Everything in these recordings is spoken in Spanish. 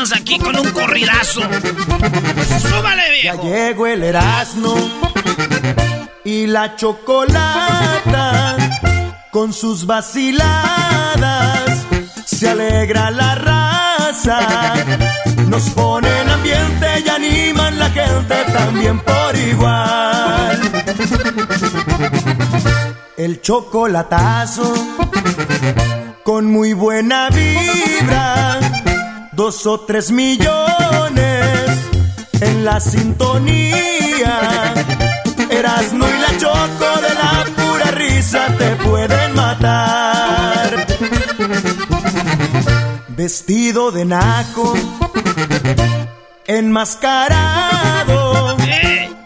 Aquí con un corridazo. ¡Súbale, viejo! Ya llegó el Erasmo y la chocolata con sus vaciladas. Se alegra la raza, nos ponen ambiente y animan la gente también por igual. El chocolatazo con muy buena vibra, dos o tres millones en la sintonía. Erasmo y la choco de la pura risa te pueden matar. Vestido de naco, enmascarado,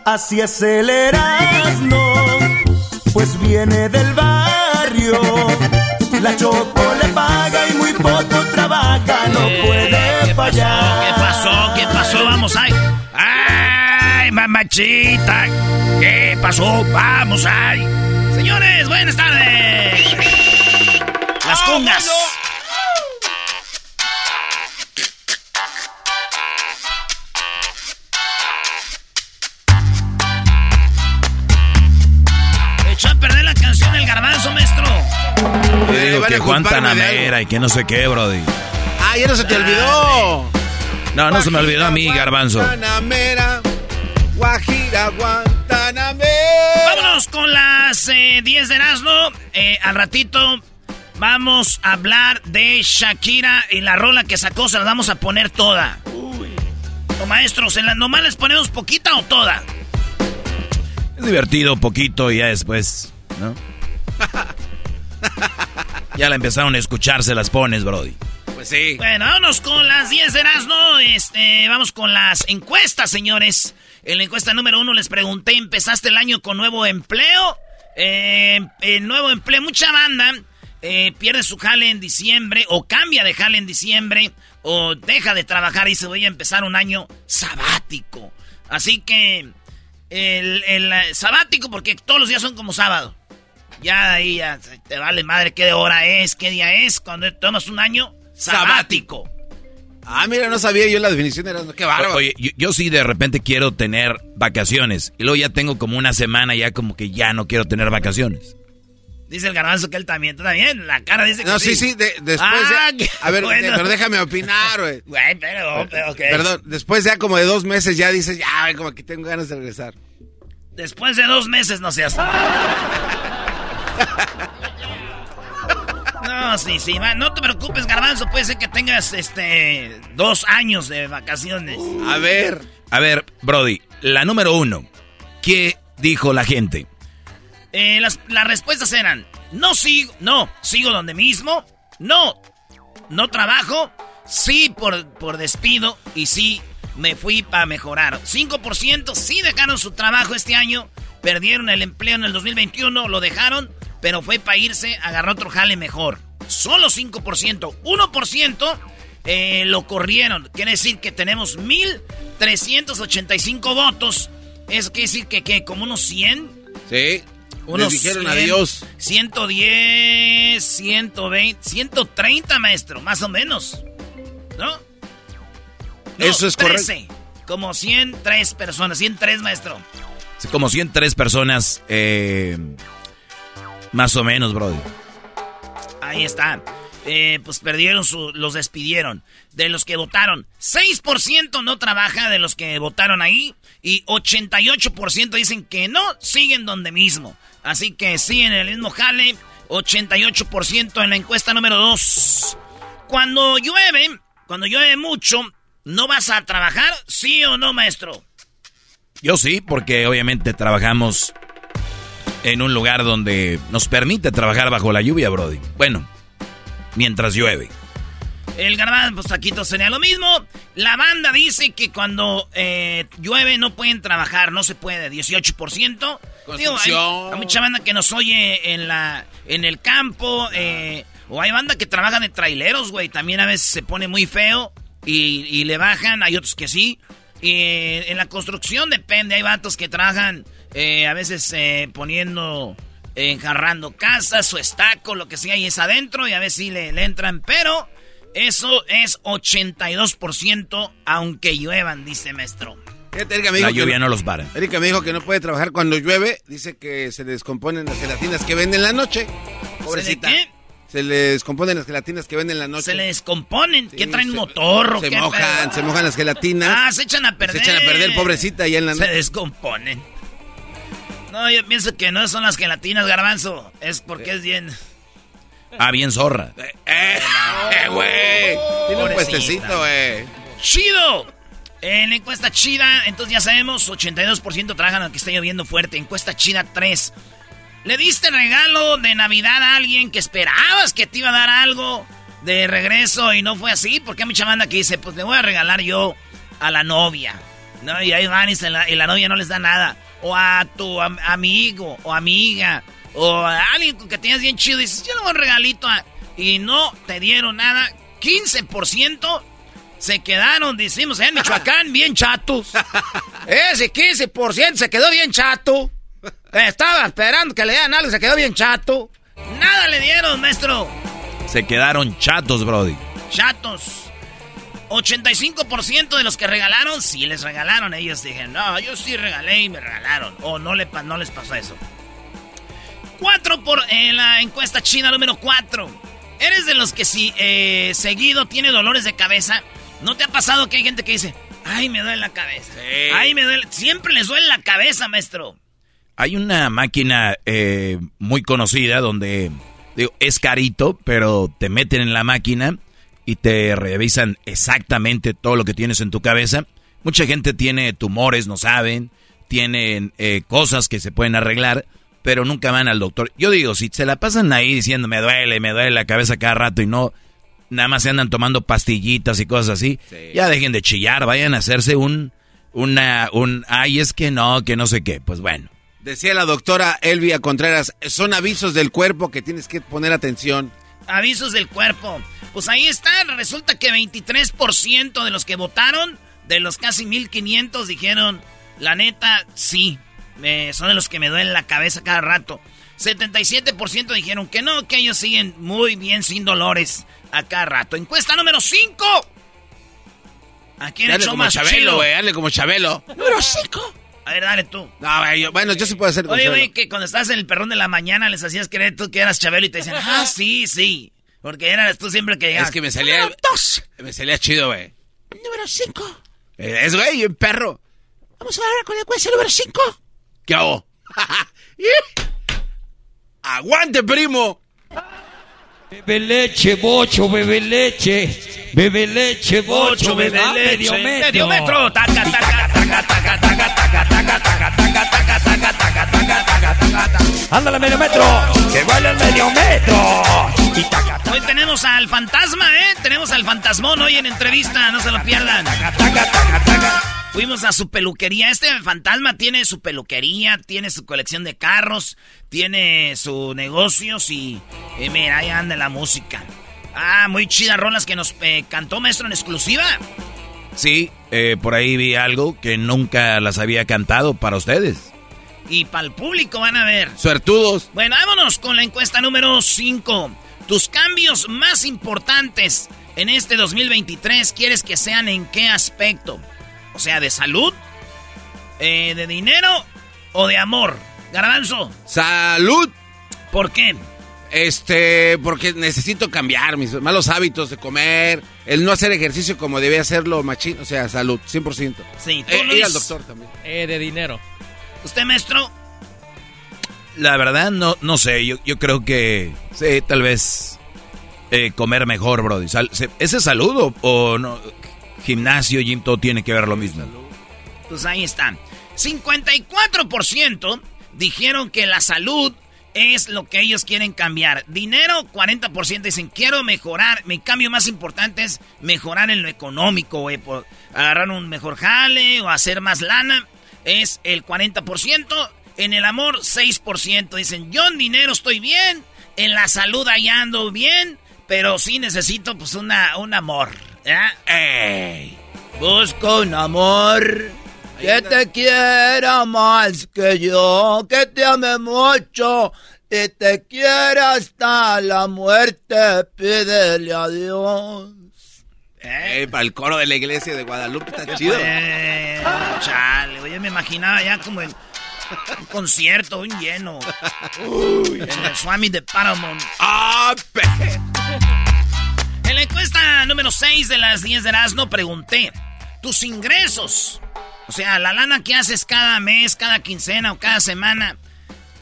así es el Erasmo, pues viene del barrio. La choco le paga y muy poco no puede ¿Qué fallar. pasó? ¿Qué pasó? Vamos, ay. ¡Ay, mamachita! ¿Qué pasó? Vamos, ay. Señores, buenas tardes. Las congas. Echó a perder la canción del garbanzo, maestro. Yo digo van que a Juan Tanamera y que no sé qué, Brody. Ya no se te olvidó. No, no se me olvidó a mí, Garbanzo. Guantanamera, Guajira, Guantanamera. Vámonos con las eh, 10 de Erasmo. Eh, al ratito vamos a hablar de Shakira y la rola que sacó. Se la vamos a poner toda. O maestros, ¿en la nomás les ponemos poquita o toda? Es divertido poquito y ya después, ¿no? Ya la empezaron a escuchar, se las pones, Brody. Pues sí. Bueno, vámonos con las 10 de Erasmo. Este, vamos con las encuestas, señores. En la encuesta número uno les pregunté, ¿empezaste el año con nuevo empleo? Eh, eh, nuevo empleo, mucha banda eh, pierde su jale en diciembre o cambia de jale en diciembre o deja de trabajar y se voy a empezar un año sabático. Así que el, el, eh, sabático porque todos los días son como sábado. Ya ahí ya te vale madre qué hora es, qué día es, cuando tomas un año sabático. Ah, mira, no sabía yo la definición. Era, qué bárbaro. Oye, yo, yo sí de repente quiero tener vacaciones y luego ya tengo como una semana ya como que ya no quiero tener vacaciones. Dice el garbanzo que él también, tú también, la cara dice que No, sí, sí, de- después Ah, qué A ver, bueno. de- pero déjame opinar, güey. Güey, pero, pero, ok. Perdón, después ya como de dos meses ya dices, ya, güey, como que tengo ganas de regresar. Después de dos meses no seas... No, sí, sí, va, no te preocupes, garbanzo, puede ser que tengas, este, dos años de vacaciones. A ver. A ver, Brody, la número uno. ¿Qué dijo la gente? Eh, las, las respuestas eran, no sigo, no, sigo donde mismo, no, no trabajo, sí por, por despido y sí me fui para mejorar. 5% sí dejaron su trabajo este año, perdieron el empleo en el 2021, lo dejaron, pero fue para irse, agarró otro jale mejor. Solo 5%, 1% eh, lo corrieron. Quiere decir que tenemos 1.385 votos. Eso quiere decir que, que como unos 100 Sí. Unos dijeron adiós. 110, 120, 130, maestro, más o menos. ¿No? Eso es correcto. Como 103 personas, 103, maestro. como 103 personas, eh, más o menos, brother. Ahí está. Eh, pues perdieron su, los despidieron. De los que votaron, 6% no trabaja de los que votaron ahí y 88% dicen que no, siguen donde mismo. Así que siguen en el mismo jale, 88% en la encuesta número 2. Cuando llueve, cuando llueve mucho, ¿no vas a trabajar? ¿Sí o no, maestro? Yo sí, porque obviamente trabajamos en un lugar donde nos permite trabajar bajo la lluvia, Brody. Bueno, mientras llueve. El garbanzo pues taquito sería lo mismo. La banda dice que cuando eh, llueve no pueden trabajar, no se puede, 18%. Digo, hay, mucha banda que nos oye en la en el campo, eh, o hay banda que trabajan de traileros, güey. También a veces se pone muy feo y, le bajan, hay otros que sí. Y en la construcción depende, hay vatos que trabajan eh, a veces poniendo enjarrando casas o estaco, lo que sea, y es adentro, y a veces sí le, entran, pero eso es 82%, aunque lluevan, dice maestro. la lluvia no, los para. Erika me dijo que no puede trabajar cuando llueve, dice que se le descomponen las gelatinas que venden en la noche. Pobrecita. ¿Se qué? Se le descomponen las gelatinas que venden en la noche. Se le descomponen. ¿Qué traen motor? Se mojan, se mojan las gelatinas. Ah, se echan a perder. Se echan a perder, pobrecita, y en la noche. Se descomponen. No, yo pienso que no son las gelatinas, garbanzo. Es porque es bien. Ah, bien zorra. Eh, eh, eh güey. Tiene un puestecito, güey. ¡Chido! En la encuesta chida, entonces ya sabemos, 82% trabajan aunque esté lloviendo fuerte. Encuesta chida 3. ¿Le diste regalo de Navidad a alguien que esperabas que te iba a dar algo de regreso y no fue así? Porque hay mucha banda que dice, pues le voy a regalar yo a la novia. ¿No? Y ahí van y la novia no les da nada o a tu amigo o amiga o a alguien que tienes bien chido y dices, yo le voy un regalito y no te dieron nada, 15% se quedaron, decimos en Michoacán, bien chatos. Ese 15% se quedó bien chato. Estaba esperando que le dieran algo, se quedó bien chato. Nada le dieron, maestro. Se quedaron chatos, Brody. Chatos. 85% de los que regalaron, sí les regalaron. Ellos dijeron, no, yo sí regalé y me regalaron. O no, le, no les pasó eso. 4 por en la encuesta china número 4. ¿Eres de los que si eh, seguido tiene dolores de cabeza? ¿No te ha pasado que hay gente que dice, ay, me duele la cabeza? Ay, me duele. Siempre les duele la cabeza, maestro. Hay una máquina eh, muy conocida donde digo, es carito, pero te meten en la máquina y te revisan exactamente todo lo que tienes en tu cabeza. Mucha gente tiene tumores, no saben, tienen eh, cosas que se pueden arreglar, pero nunca van al doctor. Yo digo, si se la pasan ahí diciendo me duele, me duele la cabeza cada rato y no, nada más se andan tomando pastillitas y cosas así, ya dejen de chillar, vayan a hacerse un, una, un, ay, es que no, que no sé qué, pues bueno. Decía la doctora Elvia Contreras, son avisos del cuerpo que tienes que poner atención. Avisos del cuerpo. Pues ahí está, resulta que 23% de los que votaron, de los casi 1500, dijeron, la neta, sí, son de los que me duelen la cabeza cada rato. 77% dijeron que no, que ellos siguen muy bien sin dolores a cada rato. Encuesta número 5. Aquí en como Chabelo, güey, dale como Chabelo. Número 5. A ver, dale tú. No, bueno, yo sí puedo hacer. Oye, güey, que cuando estás en el perrón de la mañana les hacías creer tú que eras Chabelo y te decían, ah, sí, sí. Porque eras tú siempre que llegabas. Es que me salía. Número dos. Me salía chido, güey. Número cinco. Eh, es güey, un perro. Vamos a ver con el cuesta número cinco. ¿Qué hago? ¡Aguante, primo! Bebe leche, bocho, bebe leche. Bebe leche, bocho, bebe leche. Medio metro. Medio metro. Taca, taca, taca, taca, taca, taca, taca, taca, taca, taca, taca, taca, taca, taca, taca. Ándale, medio metro. Que baila el medio metro. Hoy tenemos al fantasma, ¿eh? Tenemos al fantasmón hoy en entrevista. No se lo pierdan. Taca, taca, taca, taca. Fuimos a su peluquería. Este fantasma tiene su peluquería, tiene su colección de carros, tiene sus negocios y, mira, ahí anda la música. Ah, muy chidas rolas que nos eh, cantó maestro en exclusiva. Sí, eh, por ahí vi algo que nunca las había cantado para ustedes. Y para el público van a ver. Suertudos. Bueno, vámonos con la encuesta número 5. Tus cambios más importantes en este 2023, ¿quieres que sean en qué aspecto? O sea, de salud, eh, de dinero o de amor. Garbanzo. Salud. ¿Por qué? Este, porque necesito cambiar mis malos hábitos de comer, el no hacer ejercicio como debía hacerlo machín, o sea, salud, 100%. Sí, tú, eh, ir al doctor también. Eh, de dinero. ¿Usted, maestro? La verdad, no, no sé, yo, yo creo que, sí, tal vez eh, comer mejor, Brody. ¿Ese es salud o, no? Gimnasio, gym, todo tiene que ver lo mismo. Pues ahí están. 54% dijeron que la salud es lo que ellos quieren cambiar. Dinero, 40% dicen, quiero mejorar. Mi cambio más importante es mejorar en lo económico, agarrar un mejor jale o hacer más lana. Es el 40%. En el amor, 6%. Dicen, yo en dinero estoy bien. En la salud allá ando bien. Pero sí necesito, pues, una, un amor. ¡Ey! Busco un amor que te quiera más que yo, que te ame mucho y te quiera hasta la muerte, pídele a Dios. Eh, para el coro de la iglesia de Guadalupe está chido. chale, oye, me imaginaba ya como el un concierto, un lleno. Uy, en el Swami de Paramount. ¡Ah, En la encuesta número 6 de las 10 de Erasmo pregunté, ¿tus ingresos o sea, la lana que haces cada mes, cada quincena o cada semana,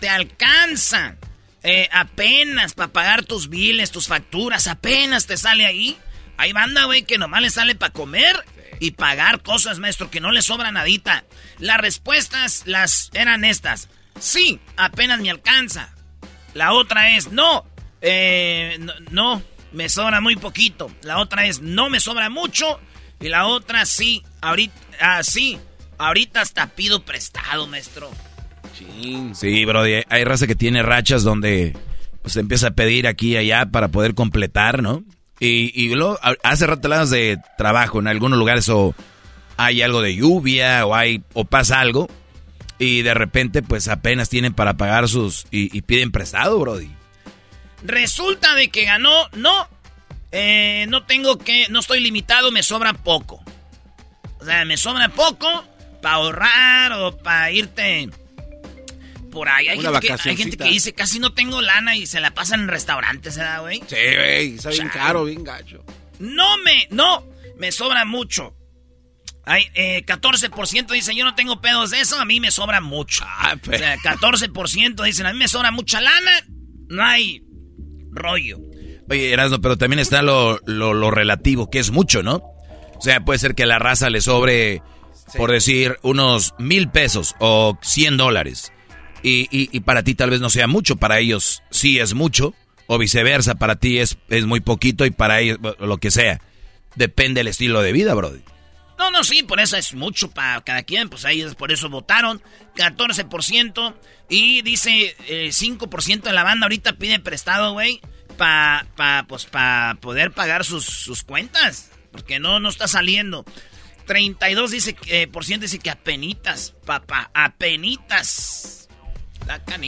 te alcanza eh, apenas para pagar tus biles, tus facturas, apenas te sale ahí. Hay banda, güey, que nomás le sale para comer y pagar cosas, maestro, que no le sobra nadita. Las respuestas las eran estas. Sí, apenas me alcanza. La otra es no, eh, no, no, me sobra muy poquito. La otra es no me sobra mucho. Y la otra sí, ahorita, ah, sí, Ahorita hasta pido prestado, maestro. Sí, bro. Hay raza que tiene rachas donde pues empieza a pedir aquí y allá para poder completar, ¿no? Y, y luego hace rato de trabajo en algunos lugares o hay algo de lluvia o hay o pasa algo y de repente pues apenas tienen para pagar sus y, piden prestado, brody. Resulta de que ganó, no, eh, no tengo que, no estoy limitado, me sobra poco. O sea, me sobra poco para ahorrar o para irte por ahí. Hay gente, que, hay gente, que, dice, casi no tengo lana y se la pasan en restaurantes, ¿verdad, güey? Sí, güey, está bien caro, bien gacho. No me, no, me sobra mucho. Hay eh, 14% dicen, yo no tengo pedos de eso, a mí me sobra mucho. Ah, o sea, 14% dicen, a mí me sobra mucha lana, no hay rollo. Oye, Erasmo, pero también está lo, lo, lo relativo, que es mucho, ¿no? O sea, puede ser que a la raza le sobre por decir, unos mil pesos o cien dólares. Y, y, para ti tal vez no sea mucho, para ellos sí es mucho, o viceversa, para ti es, es muy poquito y para ellos lo que sea. Depende del estilo de vida, Brody. No, no, sí, por eso es mucho para cada quien, pues ellos por eso votaron, 14%, y dice eh, 5% de la banda ahorita pide prestado, güey, para pa, pues, pa poder pagar sus, sus cuentas, porque no, no está saliendo. 32 dice, eh, por ciento dice que apenitas, papá, apenitas.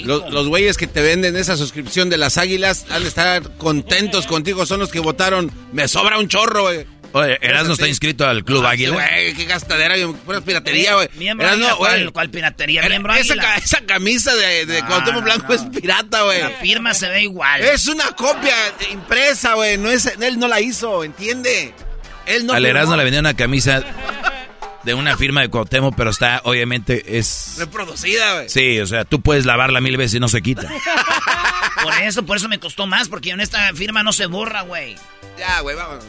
Los, los güeyes que te venden esa suscripción de las águilas han de estar contentos contigo, son los que votaron. Me sobra un chorro, güey. Oye, Erasmo está inscrito al Club ah, Águila. Güey, qué gastadera, pura piratería, güey. Miembro Erasmo. ¿Cuál, piratería? Miembro esa, esa camisa de, de Blanco es pirata, güey. La firma se ve igual. Es una copia impresa, güey. No es, él no la hizo, ¿entiende? Él no Al Erasmo le vendió una camisa de una firma de Cuauhtémoc, pero está, obviamente, es... Reproducida, güey. Sí, o sea, tú puedes lavarla mil veces y no se quita. por eso, por eso me costó más, porque en esta firma no se borra, güey. Ya, güey, vamos.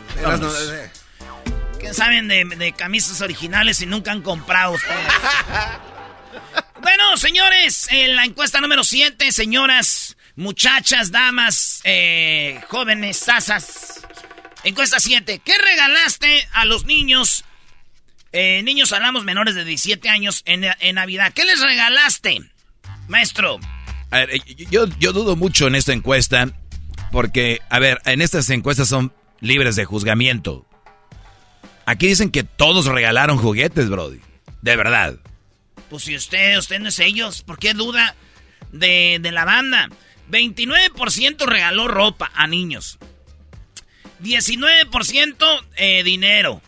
¿Qué saben de, camisas originales y nunca han comprado ustedes? bueno, señores, en la encuesta número 7, señoras, muchachas, damas, eh, jóvenes, sasas. Encuesta 7. ¿Qué regalaste a los niños eh, niños hablamos menores de 17 años en, Navidad. ¿Qué les regalaste, maestro? A ver, eh, yo, yo dudo mucho en esta encuesta porque, a ver, en estas encuestas son libres de juzgamiento. Aquí dicen que todos regalaron juguetes, Brody. De verdad. Pues si usted, usted no es ellos, ¿por qué duda de, de la banda? 29% regaló ropa a niños. 19% eh, dinero.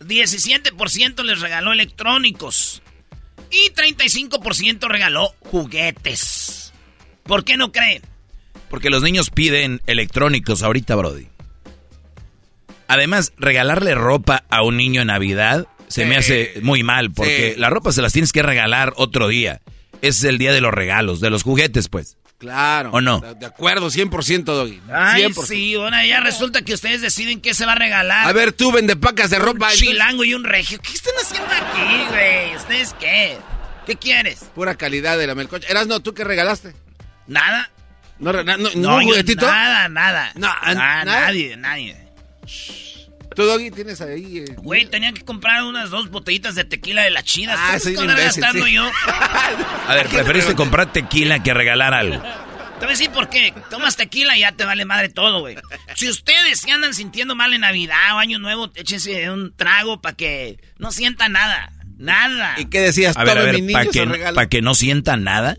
17% les regaló electrónicos. Y 35% regaló juguetes. ¿Por qué no creen? Porque los niños piden electrónicos ahorita, Brody. Además, regalarle ropa a un niño en Navidad se me hace muy mal, porque la ropa se las tienes que regalar otro día. Es el día de los regalos, de los juguetes, pues. Claro. ¿O no? De, acuerdo, 100%, Doggy. Ay, sí, bueno, ya resulta que ustedes deciden qué se va a regalar. A ver, tú vende pacas de ropa. Un chilango y un regio. ¿Qué están haciendo aquí, güey? ¿Ustedes qué? ¿Qué quieres? Pura calidad de la melcocha. Erasno, ¿tú qué regalaste? Nada. ¿No, no, no, no juguetito? Nada, nada. No, nada, nadie, nadie. ¿Tú, Doggy, tienes ahí? Eh? Güey, tenía que comprar unas dos botellitas de tequila de la china. Ah, imbécil, gastando yo? A ver, preferiste comprar tequila que regalar algo. Te voy a decir por qué. Tomas tequila y ya te vale madre todo, güey. Si ustedes se andan sintiendo mal en Navidad o Año Nuevo, échense un trago para que no sientan nada. Nada. ¿Y qué decías? A ver, a ver, ¿para que, ¿pa que no sientan nada?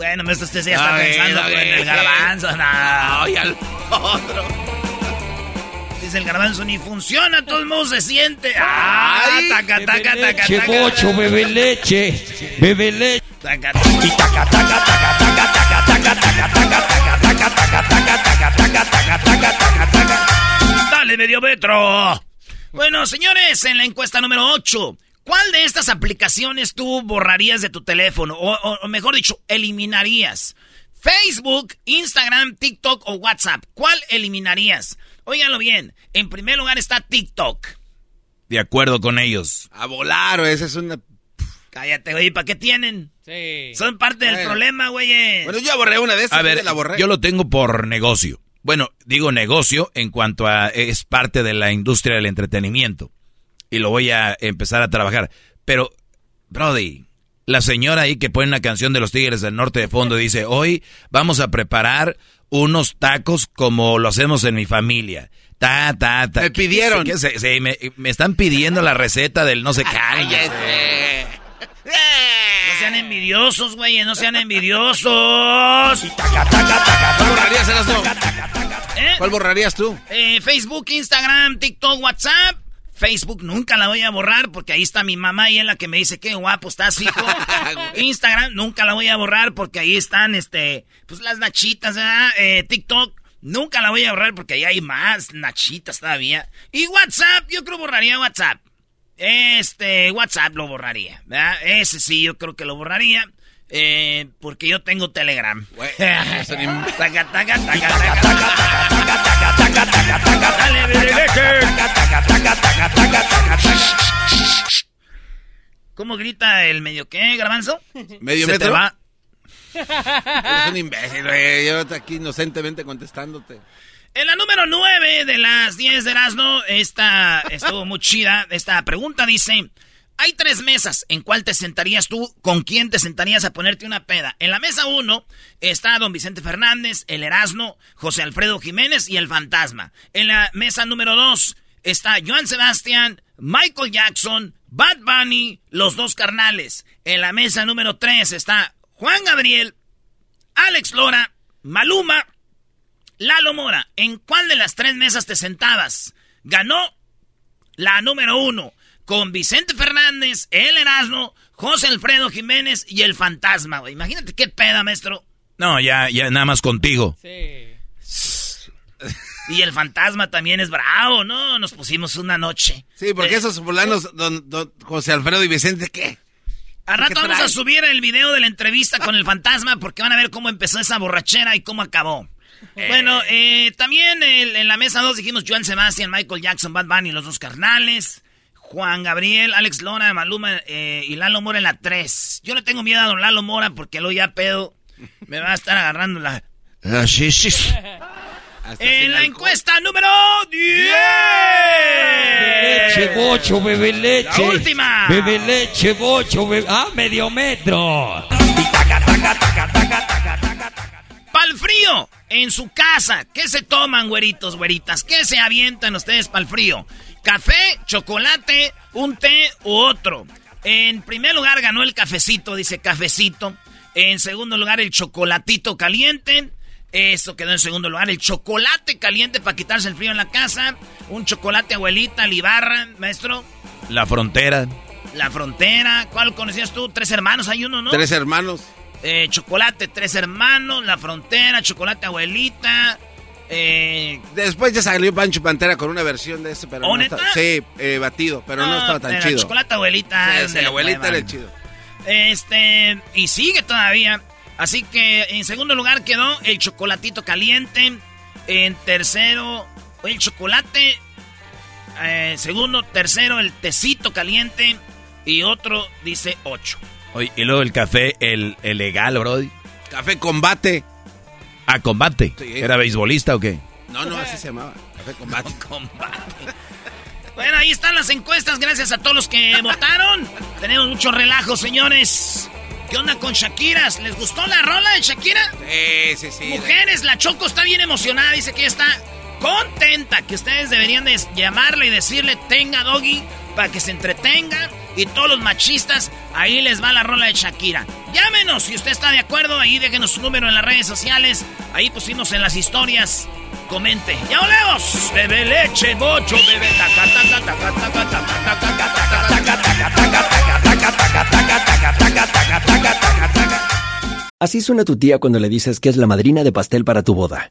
Bueno, esto usted ya está pensando en el garbanzo. Ay, al otro el garbanzo, ni funciona, todo el mundo se siente. ¡Ay! Taca, taca, taca, leche, taca, bocho, bebe leche, bebe leche. Taca, taca, taca, taca, taca, taca, taca, taca, taca, taca, taca, taca, taca, Dale, medio metro. Bueno, señores, en la encuesta número 8, ¿cuál de estas aplicaciones tú borrarías de tu teléfono? O, o, mejor dicho, eliminarías. Facebook, Instagram, TikTok o WhatsApp. ¿Cuál eliminarías? Óiganlo bien. En primer lugar está TikTok. De acuerdo con ellos. A volar, o esa es una. Cállate, güey, ¿para qué tienen? Sí. Son parte del problema, güey. Bueno, yo borré una de esas. A ver, la borré. yo lo tengo por negocio. Bueno, digo negocio en cuanto a es parte de la industria del entretenimiento. Y lo voy a empezar a trabajar. Pero, Brody, la señora ahí que pone una canción de los Tigres del Norte de fondo dice, hoy vamos a preparar unos tacos como lo hacemos en mi familia. Ta, ta, ta. Me pidieron. ¿Qué, me, me, están pidiendo la receta del no sé qué. No sean envidiosos, güey, no sean envidiosos. ¿Cuál borrarías, ¿Eh? ¿Cuál borrarías tú? Eh, Facebook, Instagram, TikTok, WhatsApp. Facebook nunca la voy a borrar porque ahí está mi mamá y es la que me dice qué guapo estás, hijo. Instagram nunca la voy a borrar porque ahí están, este, pues las nachitas, ¿verdad? Eh, TikTok nunca la voy a borrar porque ahí hay más nachitas todavía. Y WhatsApp, yo creo borraría WhatsApp. Este, WhatsApp lo borraría, ¿verdad? Ese sí, yo creo que lo borraría. Eh, porque yo tengo Telegram. ¿Cómo grita el medio qué, garbanzo? ¿Medio ¿Se metro? va? Eres un imbécil, güey. Yo aquí inocentemente contestándote. En la número 9 de las 10 de Erasmo, esta estuvo muy chida. Esta pregunta dice... Hay tres mesas. ¿En cuál te sentarías tú? ¿Con quién te sentarías a ponerte una peda? En la mesa uno está don Vicente Fernández, el Erasmo, José Alfredo Jiménez y el Fantasma. En la mesa número dos está Joan Sebastián, Michael Jackson, Bad Bunny, los dos carnales. En la mesa número tres está Juan Gabriel, Alex Lora, Maluma, Lalo Mora. ¿En cuál de las tres mesas te sentabas? Ganó la número uno con Vicente Fernández, el Erasmo, José Alfredo Jiménez y el Fantasma, güey. Imagínate qué peda, maestro. No, ya, ya nada más contigo. Sí. Y el fantasma también es bravo, ¿no? Nos pusimos una noche. Sí, porque eh, esos fulanos, don, don, José Alfredo y Vicente, ¿qué? A rato vamos a subir el video de la entrevista con el fantasma porque van a ver cómo empezó esa borrachera y cómo acabó. Bueno, eh, también en la mesa 2 dijimos Joan Sebastián, Michael Jackson, Bad Bunny, los dos carnales. Juan Gabriel, Alex Lora, Maluma eh, y Lalo Mora en la 3. Yo le tengo miedo a don Lalo Mora porque lo ya pedo me va a estar agarrando la... Ah, sí, sí. en la encuesta número 10. leche, bocho, bebe leche. La última. Bebe leche, bocho, bebe... Ah, medio metro. Pal frío, en su casa, ¿qué se toman, güeritos, güeritas? ¿Qué se avientan ustedes pa'l frío? Café, chocolate, un té u otro. En primer lugar ganó el cafecito, dice cafecito. En segundo lugar el chocolatito caliente. Eso quedó en segundo lugar. El chocolate caliente para quitarse el frío en la casa. Un chocolate abuelita, libarra, maestro. La frontera. La frontera. ¿Cuál conocías tú? Tres hermanos, hay uno, ¿no? Tres hermanos. Eh, chocolate, tres hermanos, la frontera, chocolate abuelita. Eh, Después ya salió Pancho Pantera con una versión de ese, pero ¿Oh, no está, sí, eh, batido, pero no, estaba tan chido. chocolate abuelita. Sí, sí, abuelita era el chido. Este, y sigue todavía. Así que en segundo lugar quedó el chocolatito caliente. En tercero, el chocolate. Eh, segundo, tercero, el tecito caliente. Y otro dice ocho. Oye, y luego el café, el, el legal, Brody. Café combate. Ah, combate. Sí. ¿Era beisbolista o qué? No, no, así se llamaba. Café combate. Combate. Bueno, ahí están las encuestas. Gracias a todos los que votaron. Tenemos mucho relajo, señores. ¿Qué onda con Shakira? ¿Les gustó la rola de Shakira? Sí, sí, sí. Mujeres, la Choco está bien emocionada. Dice que está contenta. Que ustedes deberían de llamarle y decirle tenga doggy para que se entretenga y todos los machistas, ahí les va la rola de Shakira. Llámenos si usted está de acuerdo, ahí déjenos su número en las redes sociales, ahí pusimos en las historias. Comente. ¡Ya volvemos! Bebe leche, bocho, bebe Así suena tu tía cuando le dices que es la madrina de pastel para tu boda.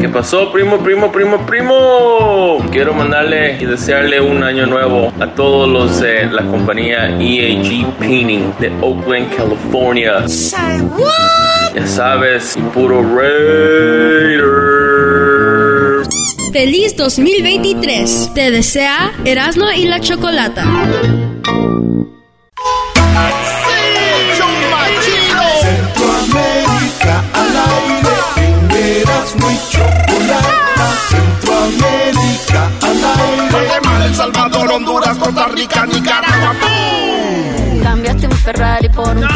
¿Qué pasó, primo, primo, primo, primo? Quiero mandarle y desearle un año nuevo a todos los de la compañía EAG Painting de Oakland, California. Ya sabes, puro Raider. Feliz 2023. Te desea Erasmo y la Chocolata. Chocolata. Centroamérica al aire. Guatemala, El Salvador, Honduras, Costa Rica, Nicaragua. Cambiaste un Ferrari por un No,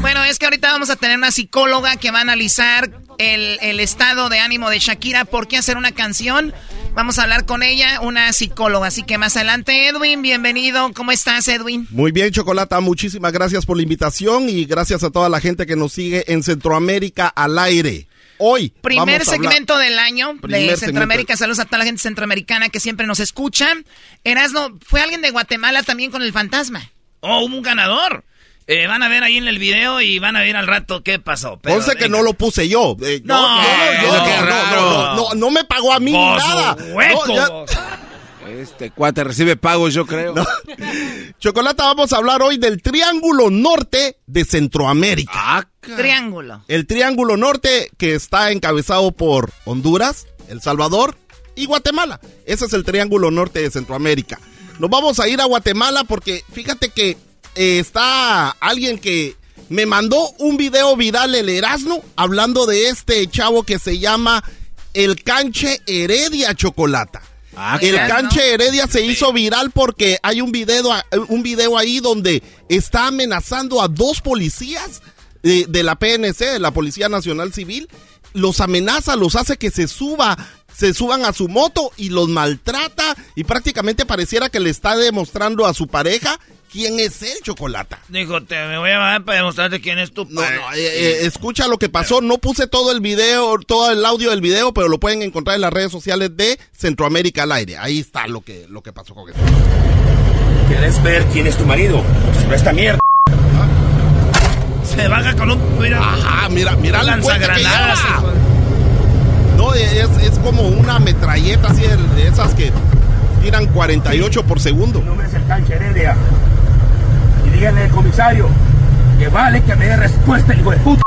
Bueno, es que ahorita vamos a tener una psicóloga que va a analizar el, el estado de ánimo de Shakira. ¿Por qué hacer una canción? Vamos a hablar con ella, una psicóloga. Así que más adelante, Edwin, bienvenido. ¿Cómo estás, Edwin? Muy bien, Chocolata, muchísimas gracias por la invitación y gracias a toda la gente que nos sigue en Centroamérica al aire. Hoy. Primer vamos a hablar- segmento del año Primer de Centroamérica. Saludos a toda la gente centroamericana que siempre nos escucha. Erasno, fue alguien de Guatemala también con el fantasma. Oh, hubo un ganador. Eh, van a ver ahí en el video y van a ver al rato qué pasó. Pero, Conste que venga. no lo puse yo. Eh, No, no, yo- no, yo- no, raro. no, no, no, no me pagó a mí ni Vos, nada. hueco, No, ya- vos. Este cuate recibe pagos, yo creo. Chocolata, vamos a hablar hoy del Triángulo Norte de Centroamérica. Ah, Triángulo. El Triángulo Norte que está encabezado por Honduras, El Salvador y Guatemala. Ese es el Triángulo Norte de Centroamérica. Nos vamos a ir a Guatemala porque fíjate que eh, está alguien que me mandó un video viral, el Erasmo, hablando de este chavo que se llama El Canche Heredia Chocolata. Ah, el canche Heredia se hizo viral porque hay un video, un video ahí donde está amenazando a dos policías de, de la PNC, de la Policía Nacional Civil. Los amenaza, los hace que se suba se suban a su moto y los maltrata y prácticamente pareciera que le está demostrando a su pareja quién es el chocolate. Dijo, te me voy a llamar para demostrarte quién es tu No, no, eh, eh, escucha lo que pasó. No puse todo el video, todo el audio del video, pero lo pueden encontrar en las redes sociales de Centroamérica al aire. Ahí está lo que, lo que pasó con eso. ¿Quieres ver quién es tu marido? Pues esta mierda. Se baja con un... Mira, Ajá, mira, mira la lanzagranadas. No, es, es como una metralleta así de, esas que tiran 48 por segundo. Mi nombre es el Heredia. Díganle al comisario que vale que me dé respuesta, hijo de puta.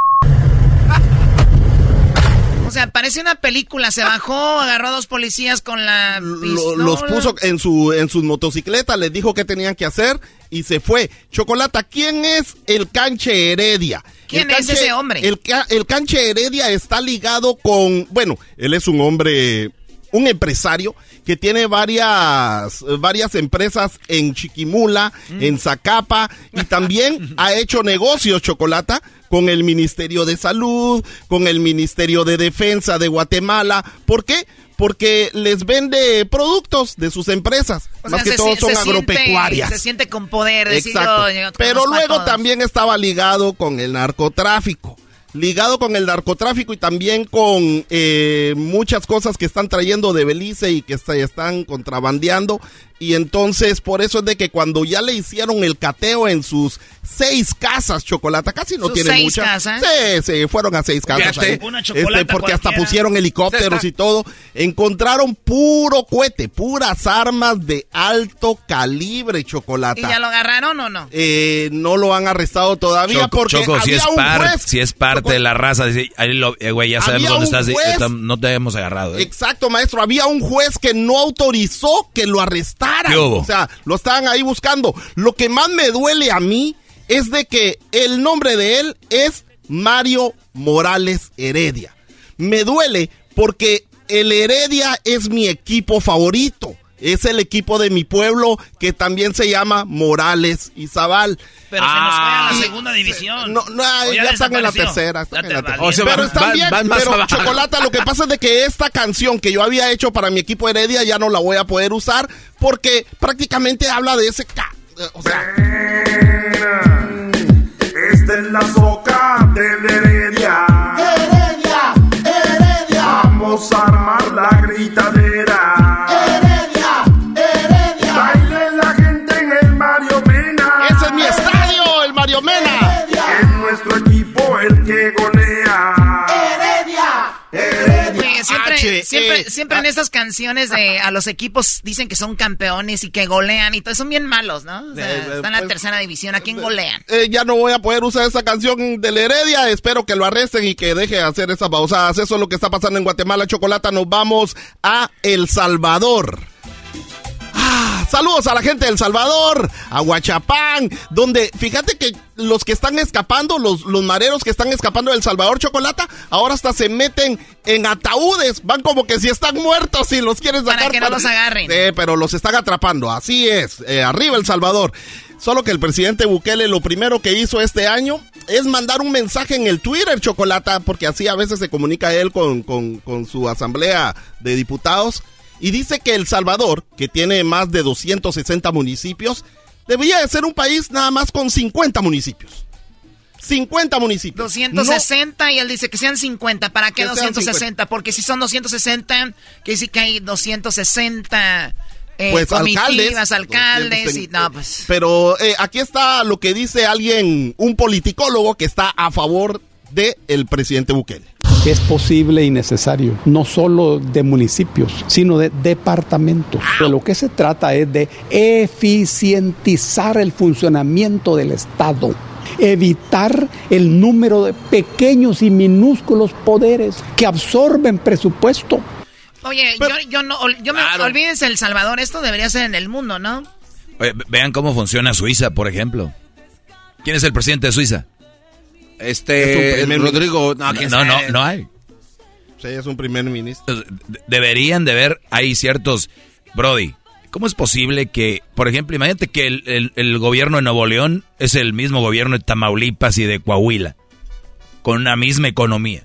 O sea, parece una película. Se bajó, agarró a dos policías con la Los puso en su en sus motocicletas, les dijo qué tenían que hacer y se fue. Chocolata, ¿quién es el canche Heredia? ¿Quién es ese hombre? El, el canche Heredia está ligado con, bueno, él es un hombre, un empresario que tiene varias, varias empresas en Chiquimula, mm. en Zacapa, y también ha hecho negocios, Chocolata, con el Ministerio de Salud, con el Ministerio de Defensa de Guatemala. ¿Por qué? Porque les vende productos de sus empresas. más que todos son agropecuarias. se siente con poder. Exacto. Pero luego también estaba ligado con el narcotráfico ligado con el narcotráfico y también con eh, muchas cosas que están trayendo de Belice y que se están contrabandeando. Y entonces, por eso es de que cuando ya le hicieron el cateo en sus seis casas, Chocolata, casi no tiene muchas. Casas? Sí, sí, fueron a seis casas. Este, porque hasta pusieron helicópteros y todo. Encontraron puro cohete, puras armas de alto calibre, Chocolata. ¿Y ya lo agarraron o no? Eh, no lo han arrestado todavía porque Choco, si, es si es parte de la raza, dice, eh, güey, ya sabemos dónde estás, no te hemos agarrado. ¿eh? Exacto, maestro. Había un juez que no autorizó que lo arrestara o sea, lo estaban ahí buscando. Lo que más me duele a mí es de que el nombre de él es Mario Morales Heredia. Me duele porque el Heredia es mi equipo favorito. Es el equipo de mi pueblo que también se llama Morales y Zabal. Pero se nos fue a la ah. segunda división. No, no ya, están en la tercera. pero están bien. pero Chocolata, lo que pasa es de que esta canción que yo había hecho para mi equipo Heredia ya no la voy a poder usar porque prácticamente habla de ese... O sea... Esta es la soca de Heredia. Heredia, Heredia. Vamos a armar la gritadera. Siempre, siempre, e. siempre en ah. esas canciones de a los equipos dicen que son campeones y que golean y todo, son bien malos, ¿no? O sea, están en la pues, tercera división, ¿a quién golean? Eh, ya no voy a poder usar esa canción del Heredia, espero que lo arresten y que deje de hacer esas pausadas. Eso es lo que está pasando en Guatemala, Chocolata. Nos vamos a El Salvador. Saludos a la gente de El Salvador, a Huachapán, donde fíjate que los que están escapando, los, los mareros que están escapando del Salvador Chocolata, ahora hasta se meten en ataúdes, van como que si están muertos y los quieren sacar. Para que no los agarren. Sí, pero los están atrapando, así es, eh, arriba El Salvador. Solo que el presidente Bukele lo primero que hizo este año es mandar un mensaje en el Twitter, Chocolata, porque así a veces se comunica él con, con, con su asamblea de diputados y dice que El Salvador, que tiene más de 260 municipios, debería de ser un país nada más con 50 municipios. 50 municipios. 260 y él dice que sean 50. ¿Para qué 260? Porque si son 260, que sí que hay 260 eh, pues alcaldes, alcaldes y no, pues. Pero eh, aquí está lo que dice alguien, un politicólogo que está a favor del el presidente Bukele es posible y necesario, no solo de municipios, sino de departamentos. De lo que se trata es de eficientizar el funcionamiento del Estado evitar el número de pequeños y minúsculos poderes que absorben presupuesto. Oye, yo, no, yo me, olvídense El Salvador, esto debería ser en el mundo, ¿no? vean cómo funciona Suiza, por ejemplo. ¿Quién es el presidente de Suiza? Este, Rodrigo, no, no, no, no hay. Sí, es un primer ministro. Deberían de ver, hay ciertos Brody, ¿cómo es posible que, por ejemplo, imagínate que el, gobierno de Nuevo León es el mismo gobierno de Tamaulipas y de Coahuila, con una misma economía?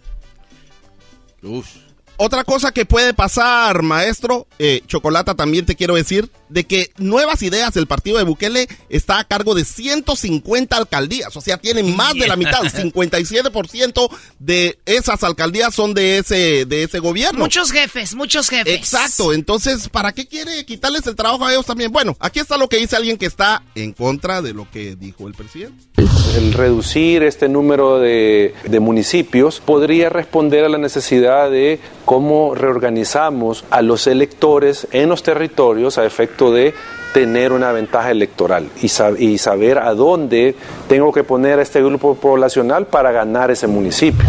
Uf. Otra cosa que puede pasar, maestro, eh, Chocolata, también te quiero decir, de que Nuevas Ideas, el partido de Bukele, está a cargo de 150 alcaldías, o sea, tienen más de la mitad, 57% de esas alcaldías son de ese, de ese gobierno. Muchos jefes, muchos jefes. Exacto, entonces, ¿para qué quiere quitarles el trabajo a ellos también? Bueno, aquí está lo que dice alguien que está en contra de lo que dijo el presidente. El reducir este número de, de municipios podría responder a la necesidad de cómo reorganizamos a los electores en los territorios a efecto de tener una ventaja electoral y, y, saber a dónde tengo que poner a este grupo poblacional para ganar ese municipio.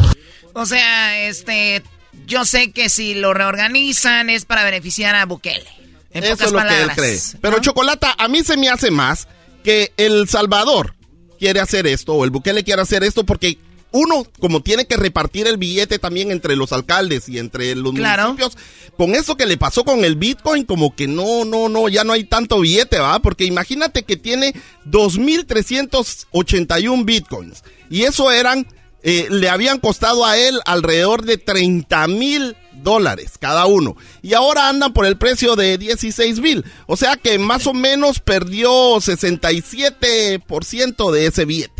O sea, este, yo sé que si lo reorganizan es para beneficiar a Bukele. Eso es lo que él cree. Pero Chocolata, a mí se me hace más que El Salvador quiere hacer esto o el Bukele quiere hacer esto porque uno, como tiene que repartir el billete también entre los alcaldes y entre los municipios, con eso que le pasó con el Bitcoin, como que no, no, no, ya no hay tanto billete, ¿va? Porque imagínate que tiene 2.381 Bitcoins. Y eso eran, eh, le habían costado a él alrededor de 30 mil dólares cada uno. Y ahora andan por el precio de 16 mil. O sea que más o menos perdió 67% de ese billete.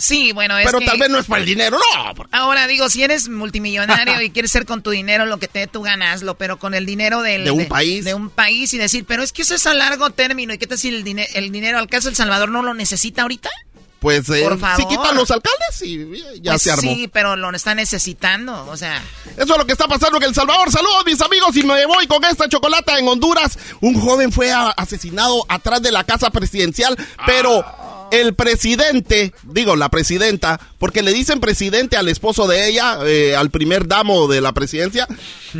Sí, bueno, es Pero tal vez no es para el dinero, no. Ahora digo, si eres multimillonario y quieres ser con tu dinero lo que te dé tú ganaslo, pero con el dinero del, de un país. De un país y decir, pero es que eso es a largo término y qué tal si el, el dinero al caso El Salvador no lo necesita ahorita? Pues eh, si quitan los alcaldes y ya pues se armó. Sí, pero lo están necesitando, o sea. Eso es lo que está pasando en El Salvador. Saludos, mis amigos, y me voy con esta chocolata en Honduras. Un joven fue asesinado atrás de la casa presidencial, pero el presidente, digo la presidenta, porque le dicen presidente al esposo de ella, eh, al primer damo de la presidencia,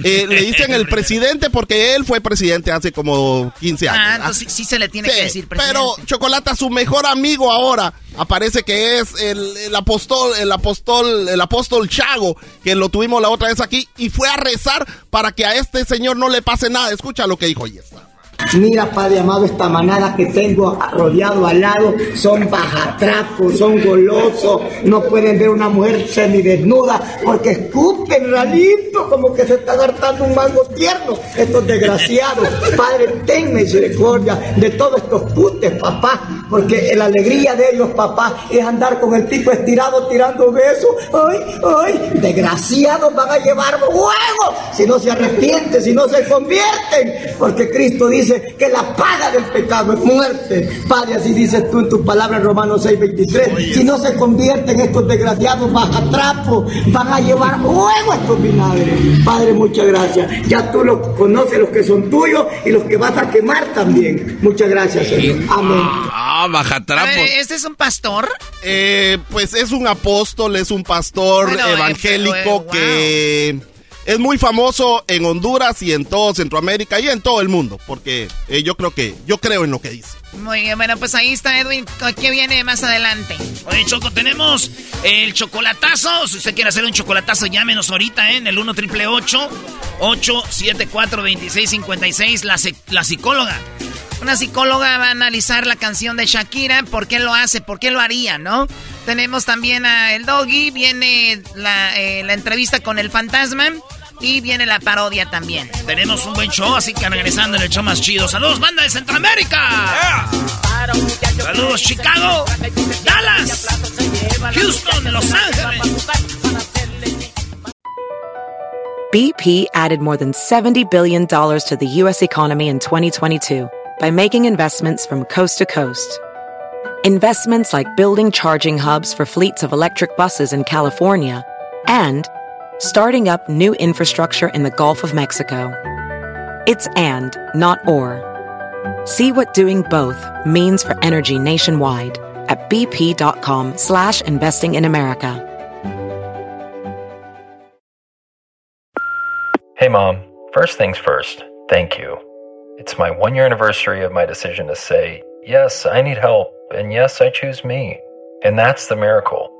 eh, le dicen el presidente porque él fue presidente hace como 15 años. Ah, entonces sí, se le tiene que decir presidente. Pero Chocolata, su mejor amigo ahora, aparece que es el, apóstol, el apóstol, el apóstol Chago, que lo tuvimos la otra vez aquí, y fue a rezar para que a este señor no le pase nada. Escucha lo que dijo y está. Mira, Padre amado, esta manada que tengo rodeado al lado son bajatrapos, son golosos, no pueden ver una mujer semidesnuda porque escupen ralito como que se está hartando un mango tierno. Estos desgraciados, Padre, ten misericordia de todos estos putes, papá, porque la alegría de ellos, papá, es andar con el tipo estirado tirando besos. Ay, ay, desgraciados van a llevar fuego si no se arrepienten, si no se convierten, porque Cristo dice que la paga del pecado es muerte. Padre, así dices tú en tu palabra en Romanos 6:23. Si no se convierten estos desgraciados baja trapo, van a llevar fuego a estos vinagres. Padre, muchas gracias. Ya tú los conoces, los que son tuyos y los que vas a quemar también. Muchas gracias, Señor. Amén. Ah, baja trapo. ¿Este es un pastor? Eh, pues es un apóstol, es un pastor evangélico que es muy famoso en Honduras y en todo Centroamérica y en todo el mundo, porque eh, yo creo que, yo creo en lo que dice. Muy bien, bueno, pues ahí está Edwin, ¿qué viene más adelante? Oye, Choco, tenemos el chocolatazo, si usted quiere hacer un chocolatazo, llámenos ahorita ¿eh? en el 1 triple 874 2656 la, la psicóloga. Una psicóloga va a analizar la canción de Shakira, por qué lo hace, por qué lo haría, ¿no? Tenemos también a El Doggy, viene la, eh, la entrevista con el fantasma. Y viene la parodia también. Tenemos un buen show, así que regresando en el show más chido. ¡Saludos, banda de Centroamérica! ¡Saludos, Chicago! ¡Dallas! ¡Houston! ¡Los Ángeles! BP added more than $70 billion to the U.S. economy in 2022 by making investments from coast to coast. Investments like building charging hubs for fleets of electric buses in California and starting up new infrastructure in the Gulf of Mexico. It's and, not or. See what doing both means for energy nationwide at bp.com slash investing in America. Hey mom, first things first, thank you. It's my one year anniversary of my decision to say, yes, I need help, and yes, I choose me. And that's the miracle.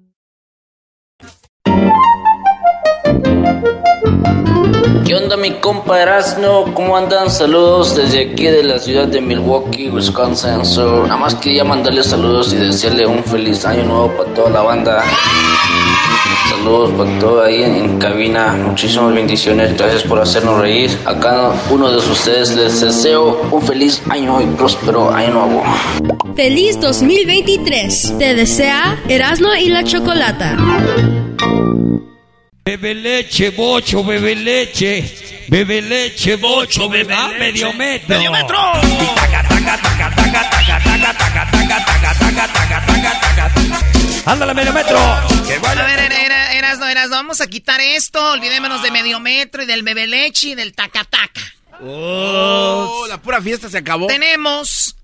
¿Qué onda mi compa Erasno? ¿Cómo andan? Saludos desde aquí de la ciudad de Milwaukee, Wisconsin. So, nada más quería mandarle saludos y desearle un feliz año nuevo para toda la banda. Saludos para todo ahí en, cabina. Muchísimas bendiciones. Gracias por hacernos reír. A cada uno de ustedes les deseo un feliz año y próspero año nuevo. Feliz 2023. Te desea Erasno y la Chocolata. Bebe leche, bocho, bebe leche. Bebe leche, bocho, bebe ah, medio metro. ¡Medio metro! ¡Ándale, medio metro! A ver, eras, no, eras, no. Vamos a quitar esto. Olvidémonos de medio metro y del bebe leche y del taca-taca. Oh, la pura fiesta se acabó. Tenemos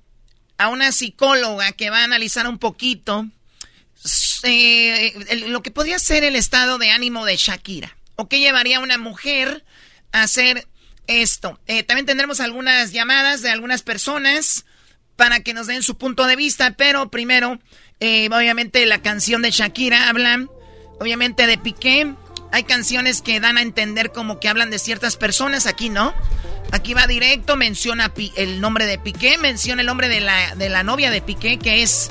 a una psicóloga que va a analizar un poquito lo que podría ser el estado de ánimo de Shakira. ¿O qué llevaría una mujer a hacer esto? Eh, también tendremos algunas llamadas de algunas personas para que nos den su punto de vista, pero primero, eh, obviamente la canción de Shakira habla, obviamente de Piqué. Hay canciones que dan a entender como que hablan de ciertas personas, aquí no. Aquí va directo, menciona el nombre de Piqué, menciona el nombre de la, de la novia de Piqué, que es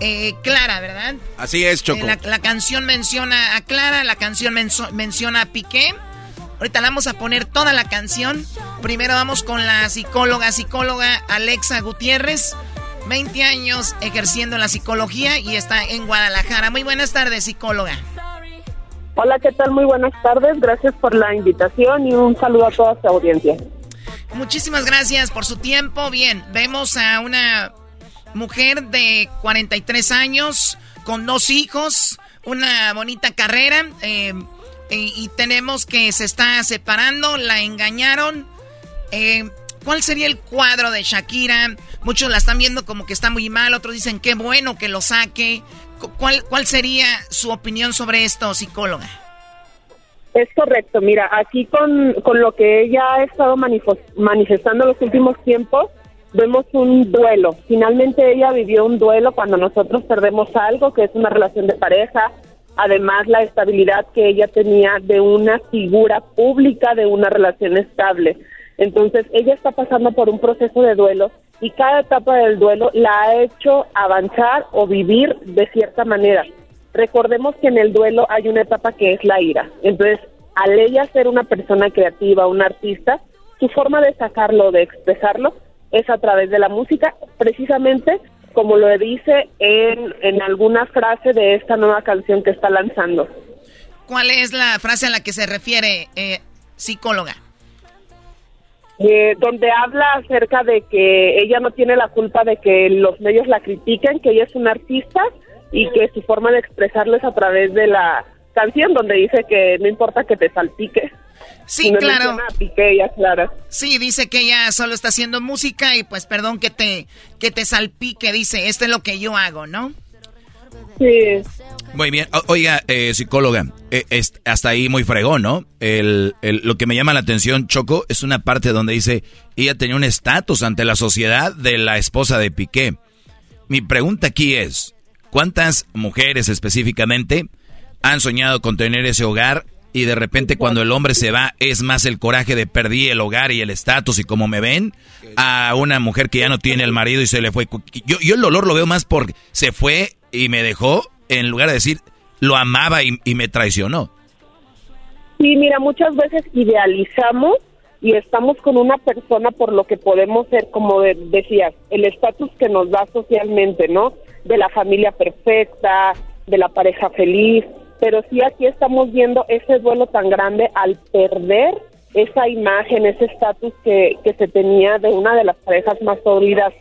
eh, Clara, ¿verdad? Así es, Choco. Eh, la, canción menciona a Clara, la canción menciona a Piqué. Ahorita la vamos a poner toda la canción. Primero vamos con la psicóloga, psicóloga Alexa Gutiérrez. 20 años ejerciendo la psicología y está en Guadalajara. Muy buenas tardes, psicóloga. Hola, ¿qué tal? Muy buenas tardes. Gracias por la invitación y un saludo a toda su audiencia. Muchísimas gracias por su tiempo. Bien, vemos a una mujer de 43 años, con dos hijos, una bonita carrera, eh, y, tenemos que se está separando, la engañaron. Eh, ¿Cuál sería el cuadro de Shakira? Muchos la están viendo como que está muy mal, otros dicen qué bueno que lo saque. ¿Cuál, cuál sería su opinión sobre esto, psicóloga? Es correcto, mira, aquí con, con lo que ella ha estado manifestando los últimos tiempos, vemos un duelo. Finalmente ella vivió un duelo cuando nosotros perdemos algo, que es una relación de pareja, además la estabilidad que ella tenía de una figura pública, de una relación estable. Entonces ella está pasando por un proceso de duelo y cada etapa del duelo la ha hecho avanzar o vivir de cierta manera. Recordemos que en el duelo hay una etapa que es la ira. Entonces, al ella ser una persona creativa, una artista, su forma de sacarlo, de expresarlo, es a través de la música, precisamente como lo dice en, en alguna frase de esta nueva canción que está lanzando. ¿Cuál es la frase a la que se refiere, eh, psicóloga? Eh, donde habla acerca de que ella no tiene la culpa de que los medios la critiquen, que ella es una artista y que su forma de expresarlo es a través de la canción, donde dice que no importa que te salpique. Sí, claro. Sí, dice que ella solo está haciendo música y pues perdón que te que te salpique, dice, esto es lo que yo hago, ¿no? Sí. Muy bien. oiga, eh, psicóloga, eh, hasta ahí muy fregón, ¿no? El, lo que me llama la atención, Choco, es una parte donde dice, ella tenía un estatus ante la sociedad de la esposa de Piqué. Mi pregunta aquí es, ¿cuántas mujeres específicamente han soñado con tener ese hogar y de repente cuando el hombre se va es más el coraje de perdí el hogar y el estatus y como me ven a una mujer que ya no tiene el marido y se le fue. Yo, yo el dolor lo veo más porque se fue y me dejó en lugar de decir lo amaba y, me traicionó. Sí, mira, muchas veces idealizamos y estamos con una persona por lo que podemos ser, como decías, el estatus que nos da socialmente, ¿no? De la familia perfecta, de la pareja feliz, pero sí aquí estamos viendo ese duelo tan grande al perder esa imagen, ese estatus que, que se tenía de una de las parejas más sólidas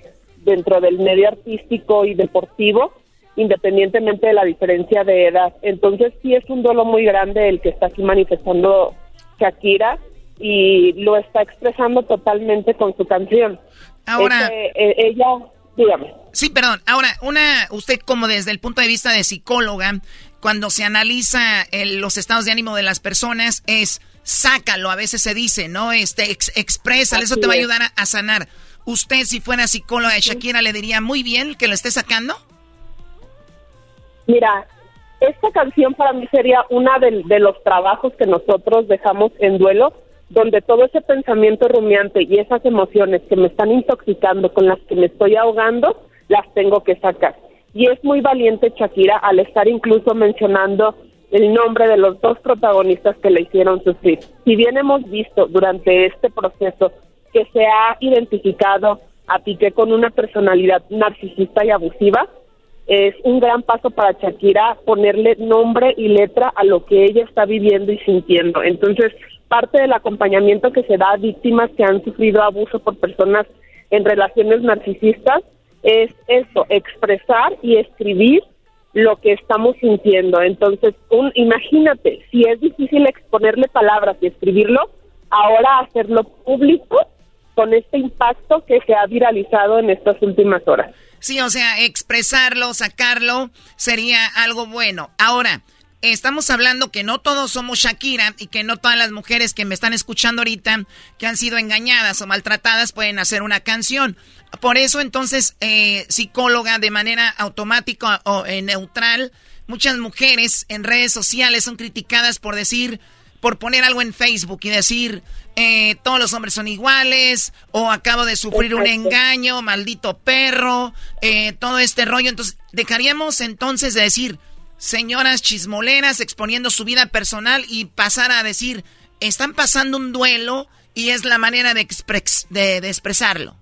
dentro del medio artístico y deportivo, independientemente de la diferencia de edad. Entonces sí es un duelo muy grande el que está aquí manifestando Shakira y lo está expresando totalmente con su canción. Ahora, eh, ella, dígame. Sí, perdón. Ahora, una, usted como desde el punto de vista de psicóloga, cuando se analiza los estados de ánimo de las personas es sácalo, a veces se dice, ¿no? Este, ex, expresa, eso te va a ayudar a, sanar. Usted, si fuera psicóloga de Shakira, ¿le diría muy bien que lo esté sacando? Mira, esta canción para mí sería una de, de los trabajos que nosotros dejamos en duelo, donde todo ese pensamiento rumiante y esas emociones que me están intoxicando, con las que me estoy ahogando, las tengo que sacar. Y es muy valiente Shakira al estar incluso mencionando el nombre de los dos protagonistas que le hicieron sufrir. Si bien hemos visto durante este proceso que se ha identificado a Piqué con una personalidad narcisista y abusiva, es un gran paso para Shakira ponerle nombre y letra a lo que ella está viviendo y sintiendo. Entonces, parte del acompañamiento que se da a víctimas que han sufrido abuso por personas en relaciones narcisistas es eso, expresar y escribir lo que estamos sintiendo. Entonces, un, imagínate, si es difícil exponerle palabras y escribirlo, ahora hacerlo público con este impacto que se ha viralizado en estas últimas horas. Sí, o sea, expresarlo, sacarlo, sería algo bueno. Ahora, estamos hablando que no todos somos Shakira y que no todas las mujeres que me están escuchando ahorita que han sido engañadas o maltratadas pueden hacer una canción. Por eso entonces, eh, psicóloga de manera automática o eh, neutral, muchas mujeres en redes sociales son criticadas por decir, por poner algo en Facebook y decir, eh, todos los hombres son iguales, o acabo de sufrir un engaño, maldito perro, todo este rollo. Entonces, dejaríamos entonces de decir, señoras chismoleras exponiendo su vida personal y pasar a decir, están pasando un duelo y es la manera de, de expresarlo.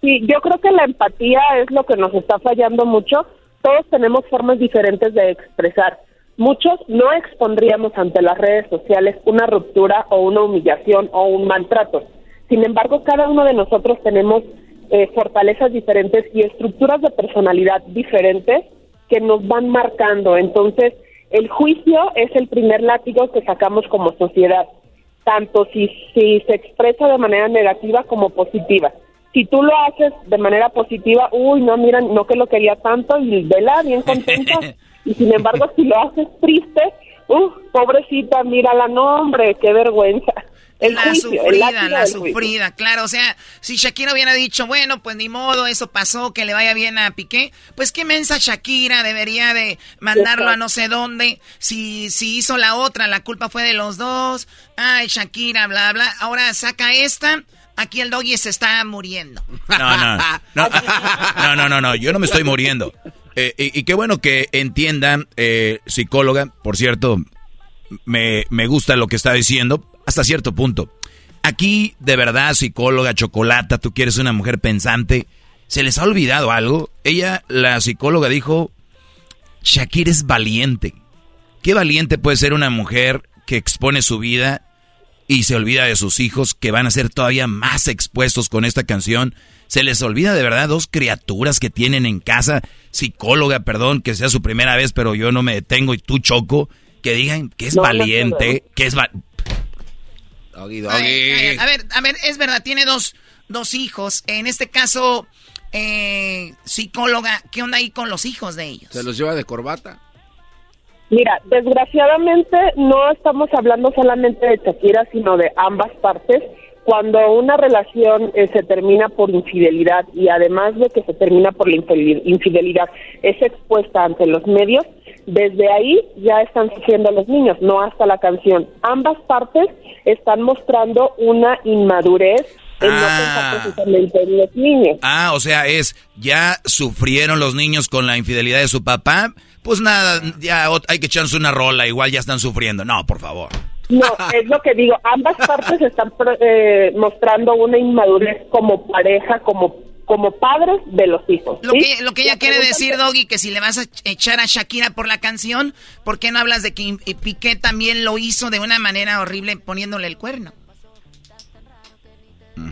Sí, yo creo que la empatía es lo que nos está fallando mucho. Todos tenemos formas diferentes de expresar. Muchos no expondríamos ante las redes sociales una ruptura o una humillación o un maltrato. Sin embargo, cada uno de nosotros tenemos eh, fortalezas diferentes y estructuras de personalidad diferentes que nos van marcando. Entonces, el juicio es el primer látigo que sacamos como sociedad, tanto si, si se expresa de manera negativa como positiva si tú lo haces de manera positiva, uy, no, mira, no que lo quería tanto y vela bien contenta. y sin embargo, si lo haces triste, uy, pobrecita, mírala, no, hombre, qué vergüenza. El la sufrida, la sufrida, claro. O sea, si Shakira hubiera dicho, bueno, pues ni modo, eso pasó, que le vaya bien a Piqué, pues qué mensa Shakira debería de mandarlo a no sé dónde. Si, si hizo la otra, la culpa fue de los dos. Ay, Shakira, bla, bla. Ahora saca esta Aquí el doggy se está muriendo. No, no, no, no, no, no, yo no me estoy muriendo. Eh, y, qué bueno que entiendan, eh, psicóloga, por cierto, me, me gusta lo que está diciendo hasta cierto punto. Aquí, de verdad, psicóloga, chocolata, tú quieres una mujer pensante, ¿se les ha olvidado algo? Ella, la psicóloga, dijo, Shakira es valiente. ¿Qué valiente puede ser una mujer que expone su vida y se olvida de sus hijos que van a ser todavía más expuestos con esta canción. Se les olvida de verdad dos criaturas que tienen en casa, psicóloga, perdón, que sea su primera vez, pero yo no me detengo y tú choco, que digan que es valiente, que es... a ver, a ver, es verdad, tiene dos, dos hijos. En este caso, eh, psicóloga, ¿qué onda ahí con los hijos de ellos? ¿Se los lleva de corbata? Mira, desgraciadamente no estamos hablando solamente de Shakira, sino de ambas partes. Cuando una relación eh, se termina por infidelidad y además de que se termina por la infidelidad es expuesta ante los medios, desde ahí ya están sufriendo los niños, no hasta la canción. Ambas partes están mostrando una inmadurez en no pensar ah. en los niños. Ah, o sea, es, ya sufrieron los niños con la infidelidad de su papá, pues nada, ya hay que echarse una rola, igual ya están sufriendo. No, por favor. No, es lo que digo, ambas partes están eh, mostrando una inmadurez como pareja, como como padres de los hijos. Lo que, lo que ella quiere decir, Doggy, que si le vas a echar a Shakira por la canción, ¿por qué no hablas de que Piqué también lo hizo de una manera horrible poniéndole el cuerno?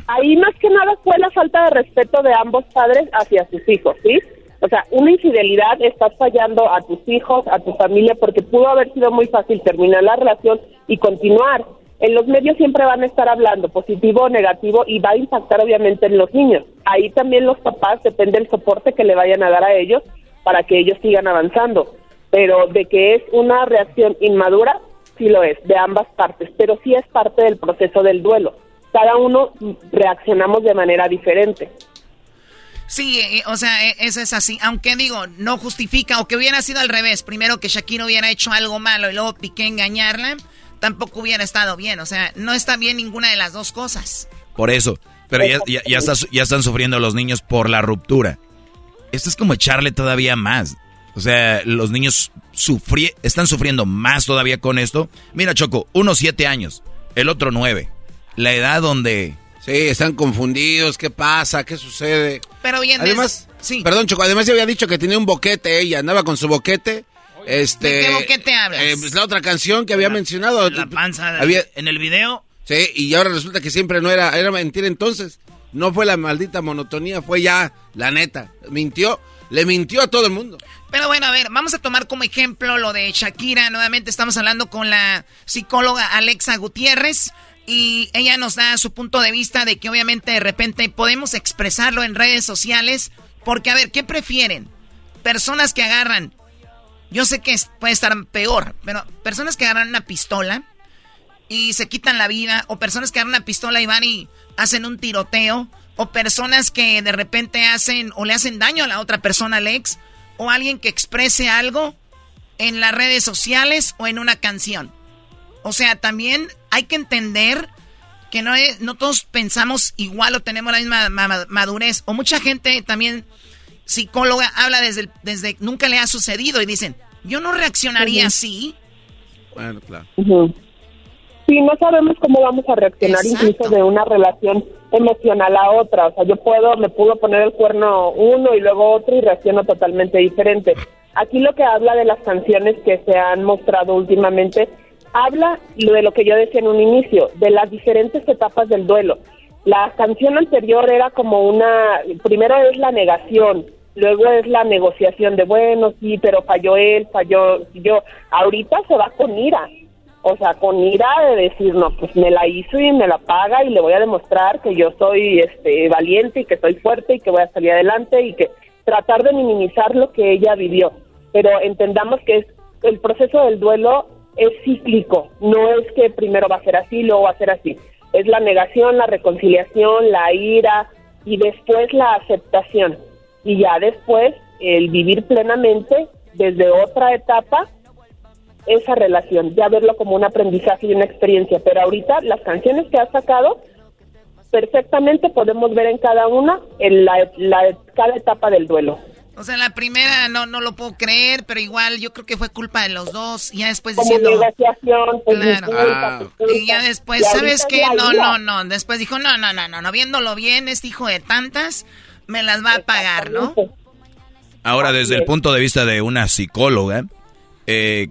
Ahí más que nada fue la falta de respeto de ambos padres hacia sus hijos, ¿sí? O sea, una infidelidad, estás fallando a tus hijos, a tu familia, porque pudo haber sido muy fácil terminar la relación y continuar. En los medios siempre van a estar hablando positivo o negativo y va a impactar obviamente en los niños. Ahí también los papás, depende del soporte que le vayan a dar a ellos para que ellos sigan avanzando. pero de que es una reacción inmadura, sí lo es, de ambas partes, pero sí es parte del proceso del duelo. Cada uno reaccionamos de manera diferente. Sí, eh, o sea, e, eso es así. Aunque digo, no justifica, o que hubiera sido al revés. Primero que Shakira hubiera hecho algo malo y luego Piqué engañarla, tampoco hubiera estado bien. O sea, no está bien ninguna de las dos cosas. Por eso. Pero ya, ya, ya están sufriendo los niños por la ruptura. Esto es como echarle todavía más. O sea, los niños sufri están sufriendo más todavía con esto. Mira, Choco, uno siete años, el otro nueve. La edad donde Sí, están confundidos, ¿qué pasa? ¿Qué sucede? Pero bien, además, sí. Perdón, Choco, además ya había dicho que tenía un boquete ella, andaba con su boquete. Este, ¿De qué boquete hablas? Eh, pues la otra canción que había mencionado. La panza había, en el video. Sí, y ahora resulta que siempre no era, era mentira entonces. No fue la maldita monotonía, fue ya la neta. Mintió, le mintió a todo el mundo. Pero bueno, a ver, vamos a tomar como ejemplo lo de Shakira. Nuevamente estamos hablando con la psicóloga Alexa Gutiérrez y ella nos da su punto de vista de que obviamente de repente podemos expresarlo en redes sociales, porque a ver, ¿qué prefieren? Personas que agarran, yo sé que puede estar peor, pero personas que agarran una pistola y se quitan la vida, o personas que agarran una pistola y van y hacen un tiroteo, o personas que de repente hacen o le hacen daño a la otra persona, Alex, o alguien que exprese algo en las redes sociales o en una canción. O sea, también hay que entender que no, no todos pensamos igual o tenemos la misma madurez. O mucha gente también, psicóloga, habla desde, desde nunca le ha sucedido y dicen, yo no reaccionaría así. Bueno, claro. Sí, no sabemos cómo vamos a reaccionar incluso de una relación emocional a otra. O sea, yo puedo, me pudo poner el cuerno uno y luego otro y reacciono totalmente diferente. Aquí lo que habla de las canciones que se han mostrado últimamente habla de lo que yo decía en un inicio, de las diferentes etapas del duelo. La canción anterior era como una, primero es la negación, luego es la negociación de, bueno, sí, pero falló él, falló yo. Ahorita se va con ira, o sea, con ira de decir, no, pues me la hizo y me la paga y le voy a demostrar que yo soy este, valiente y que soy fuerte y que voy a salir adelante y que tratar de minimizar lo que ella vivió. Pero entendamos que es el proceso del duelo es cíclico, no es que primero va a ser así, luego va a ser así. Es la negación, la reconciliación, la ira y después la aceptación. Y ya después el vivir plenamente desde otra etapa esa relación, ya verlo como un aprendizaje y una experiencia. Pero ahorita las canciones que ha sacado, perfectamente podemos ver en cada una en la, la, cada etapa del duelo. O sea, la primera no no lo puedo creer, pero igual yo creo que fue culpa de los dos. Y ya después diciendo. Pues, claro. y ya después, ¿sabes qué? No, no, no. Después dijo, no, no, no, no, no. Viéndolo bien, este hijo de tantas, me las va a pagar, ¿no? Ahora, desde el punto de vista de una psicóloga, eh,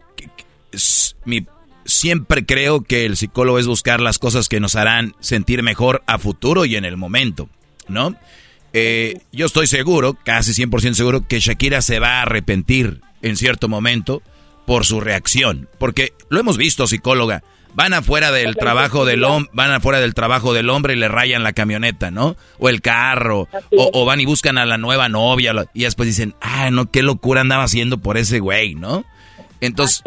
mi, siempre creo que el psicólogo es buscar las cosas que nos harán sentir mejor a futuro y en el momento, ¿no? Eh, yo estoy seguro, casi 100% seguro, que Shakira se va a arrepentir en cierto momento por su reacción. Porque lo hemos visto, psicóloga. Van afuera del trabajo del hombre, van afuera del trabajo del hombre y le rayan la camioneta, ¿no? O el carro, o, van y buscan a la nueva novia y después dicen, ah, no, qué locura andaba haciendo por ese güey, ¿no? Entonces,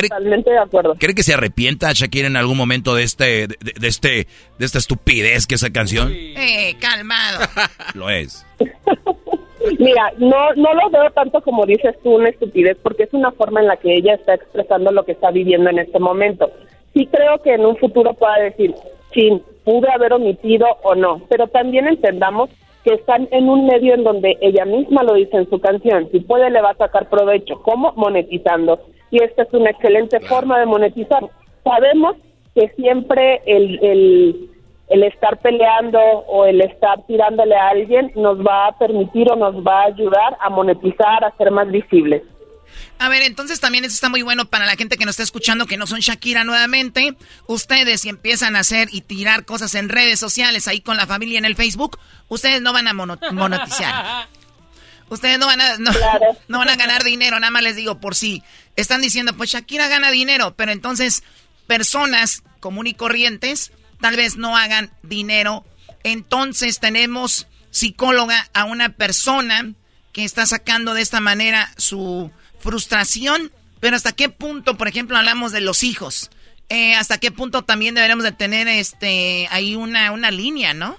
Totalmente de acuerdo. ¿Cree que se arrepienta Shakira en algún momento de este, de, este, de esta estupidez que es esa canción? Eh, calmado. Lo es. Mira, no, no lo veo tanto como dices tú, una estupidez, porque es una forma en la que ella está expresando lo que está viviendo en este momento. Sí creo que en un futuro pueda decir, sí, pude haber omitido o no, pero también entendamos que están en un medio en donde ella misma lo dice en su canción, si puede le va a sacar provecho, ¿cómo? Monetizando y esta es una excelente forma de monetizar. Sabemos que siempre el, el, el, estar peleando o el estar tirándole a alguien nos va a permitir o nos va a ayudar a monetizar, a ser más visibles. A ver, entonces también eso está muy bueno para la gente que nos está escuchando, que no son Shakira nuevamente. Ustedes si empiezan a hacer y tirar cosas en redes sociales ahí con la familia en el Facebook, ustedes no van a monetizar. Ustedes no van a, no, van a ganar dinero, nada más les digo por si están diciendo, pues Shakira gana dinero, pero entonces personas común y corrientes tal vez no hagan dinero. Entonces tenemos psicóloga a una persona que está sacando de esta manera su frustración, pero hasta qué punto, por ejemplo, hablamos de los hijos. Eh, hasta qué punto también deberíamos de tener este ahí una, una línea, ¿no?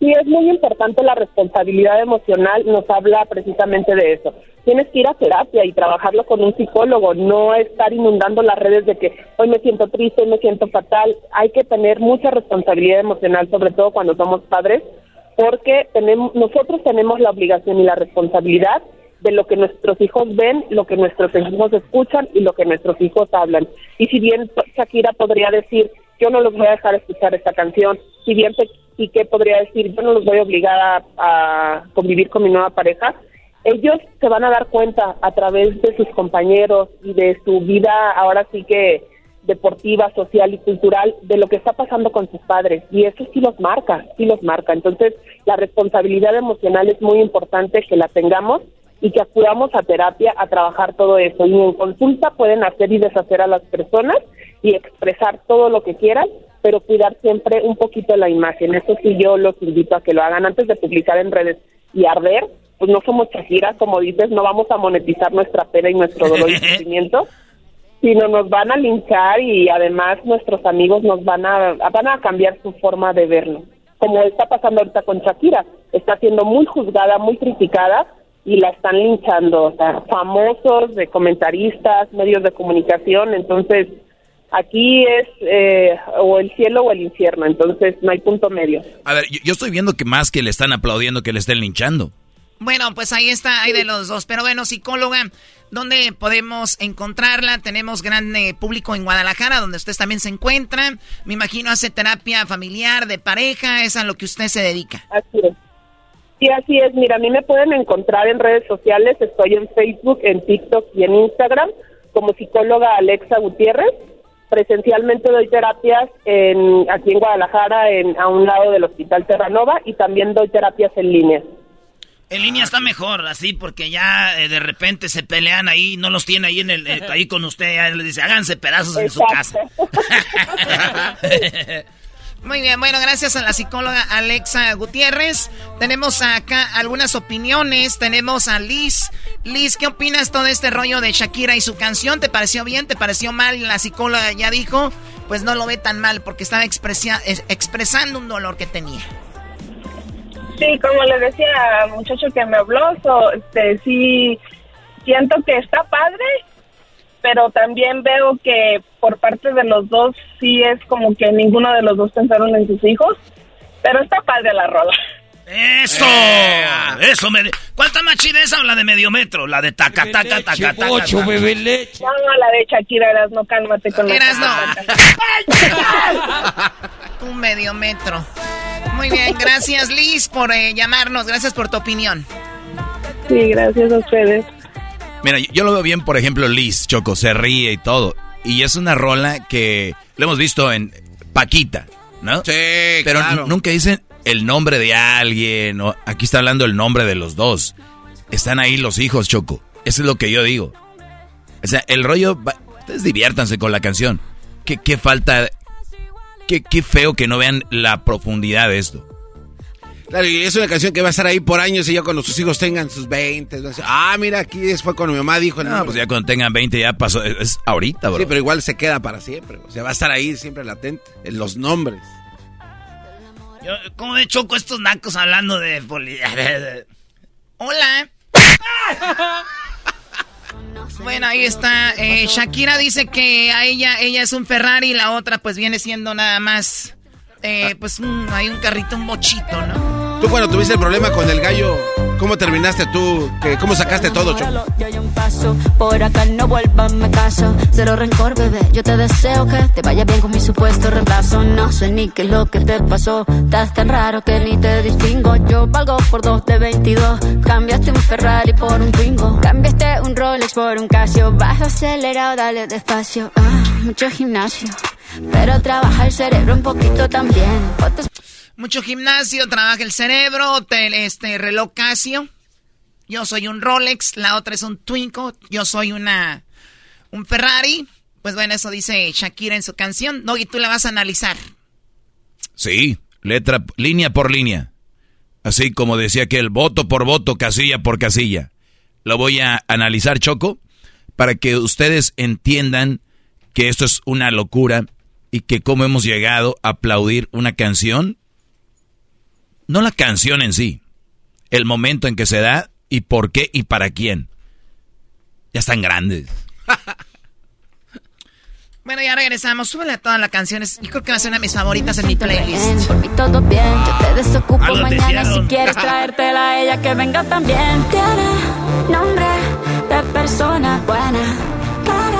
Sí, es muy importante la responsabilidad emocional, nos habla precisamente de eso. Tienes que ir a terapia y trabajarlo con un psicólogo, no estar inundando las redes de que hoy me siento triste, hoy me siento fatal. Hay que tener mucha responsabilidad emocional, sobre todo cuando somos padres, porque tenemos, nosotros tenemos la obligación y la responsabilidad de lo que nuestros hijos ven, lo que nuestros hijos escuchan y lo que nuestros hijos hablan. Y si bien Shakira podría decir, yo no los voy a dejar escuchar esta canción, si bien Piqué podría decir, yo no los voy a obligar a, convivir con mi nueva pareja, ellos se van a dar cuenta a través de sus compañeros y de su vida ahora sí que deportiva, social y cultural de lo que está pasando con sus padres y eso sí los marca, sí los marca. Entonces, la responsabilidad emocional es muy importante que la tengamos y que acudamos a terapia a trabajar todo eso. Y en consulta pueden hacer y deshacer a las personas y expresar todo lo que quieran pero cuidar siempre un poquito la imagen. Eso sí yo los invito a que lo hagan antes de publicar en redes y arder. Pues no somos Shakira, como dices, no vamos a monetizar nuestra pena y nuestro dolor y sufrimiento, sino nos van a linchar y además nuestros amigos nos van a, van a cambiar su forma de verlo. Como está pasando ahorita con Shakira, está siendo muy juzgada, muy criticada y la están linchando, o sea, famosos, de comentaristas, medios de comunicación, entonces Aquí es eh, o el cielo o el infierno, entonces no hay punto medio. A ver, yo, estoy viendo que más que le están aplaudiendo que le estén linchando. Bueno, pues ahí está, hay de los dos. Pero bueno, psicóloga, ¿dónde podemos encontrarla? Tenemos gran eh, público en Guadalajara, donde usted también se encuentra. Me imagino hace terapia familiar, de pareja, es a lo que usted se dedica. Así es. Sí, así es. Mira, a mí me pueden encontrar en redes sociales. Estoy en Facebook, en TikTok y en Instagram como psicóloga Alexa Gutiérrez presencialmente doy terapias en, aquí en Guadalajara, en, a un lado del Hospital Terranova, y también doy terapias en línea. En línea está mejor, así, porque ya eh, de repente se pelean ahí, no los tiene ahí en el, eh, ahí con usted, ya les dice, háganse pedazos en su casa. Muy bien, bueno, gracias a la psicóloga Alexa Gutiérrez. Tenemos acá algunas opiniones. Tenemos a Liz. Liz, ¿qué opinas todo este rollo de Shakira y su canción? ¿Te pareció bien? ¿Te pareció mal? La psicóloga ya dijo, pues no lo ve tan mal porque estaba expresando un dolor que tenía. Sí, como le decía al muchacho que me habló, este, sí siento que está padre pero también veo que por parte de los dos sí es como que ninguno de los dos pensaron en sus hijos, pero está padre la rola. ¡Eso! Eh. ¡Eso! Me... ¿Cuánta más chida esa o la de medio metro? La de taca, taca, taca, taca. Ocho, bebé leche. No, no, la de Shakira, eras no, cálmate con la Eras no. Un medio metro. Muy bien, gracias Liz por eh, llamarnos, gracias por tu opinión. Sí, gracias a ustedes. Mira, yo lo veo bien, por ejemplo, Liz, Choco, se ríe y todo. Y es una rola que lo hemos visto en Paquita, ¿no? Sí, Pero nunca dicen el nombre de alguien. O, aquí está hablando el nombre de los dos. Están ahí los hijos, Choco. Eso es lo que yo digo. O sea, el rollo... ustedes diviértanse con la canción. ¿Qué, qué falta? Qué, qué feo que no vean la profundidad de esto. Claro, y es una canción que va a estar ahí por años y ya cuando sus hijos tengan sus 20. ah, mira, aquí fue cuando mi mamá dijo. No, pues ya cuando tengan 20 ya pasó. Es ahorita, bro. Sí, pero igual se queda para siempre. O sea, va a estar ahí siempre latente. En los nombres. Yo, ¿Cómo de choco estos nacos hablando de Hola. bueno, ahí está. Eh, Shakira dice que a ella, ella es un Ferrari y la otra pues viene siendo nada más. Eh, pues hay un carrito, un mochito, ¿no? Tú cuando tuviste el problema con el gallo, ¿cómo terminaste tú? ¿Cómo sacaste todo, Choco? Por acá no vuelvas, me caso. Cero rencor, bebé. Yo te deseo que te vaya bien con mi supuesto reemplazo. No sé ni qué es lo que te pasó. Estás tan raro que ni te distingo. Yo valgo por dos de 22. Cambiaste un Ferrari por un Twingo. Cambiaste un Rolex por un Casio. Vas acelerado, dale despacio. Ah, mucho gimnasio. Pero trabaja el cerebro un poquito también. Mucho gimnasio, trabaja el cerebro, este reloj Casio. Yo soy un Rolex, la otra es un Twinko, yo soy una un Ferrari. Pues bueno, eso dice Shakira en su canción. No, y tú la vas a analizar. Sí, letra, línea por línea. Así como decía que el voto por voto, casilla por casilla. lo voy a analizar, Choco, para que ustedes entiendan que esto es una locura y que cómo hemos llegado a aplaudir una canción. No la canción en sí, el momento en que se da y por qué y para quién. Ya están grandes. Bueno, ya regresamos. Súbele a todas las canciones. Yo creo que va a ser una de mis favoritas en mi playlist. Por mí todo bien, yo te desocupo ah, mañana si quieres traértela a ella que venga también. Tiene nombre de persona buena. Claramente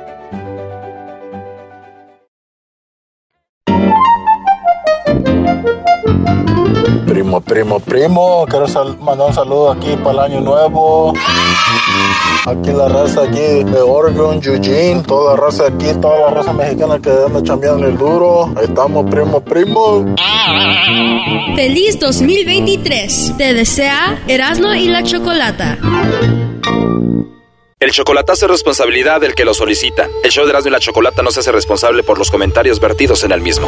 Primo, primo, primo, quiero mandar un saludo aquí para el año nuevo. Aquí la raza aquí de Oregon, Eugene, toda la raza aquí, toda la raza mexicana que anda chambeando el duro. Ahí estamos, primo, primo. Feliz 2023. Te desea Erasmo y la Chocolata. El chocolatazo es responsabilidad del que lo solicita. El show de Erasmo y la Chocolata no se hace responsable por los comentarios vertidos en el mismo.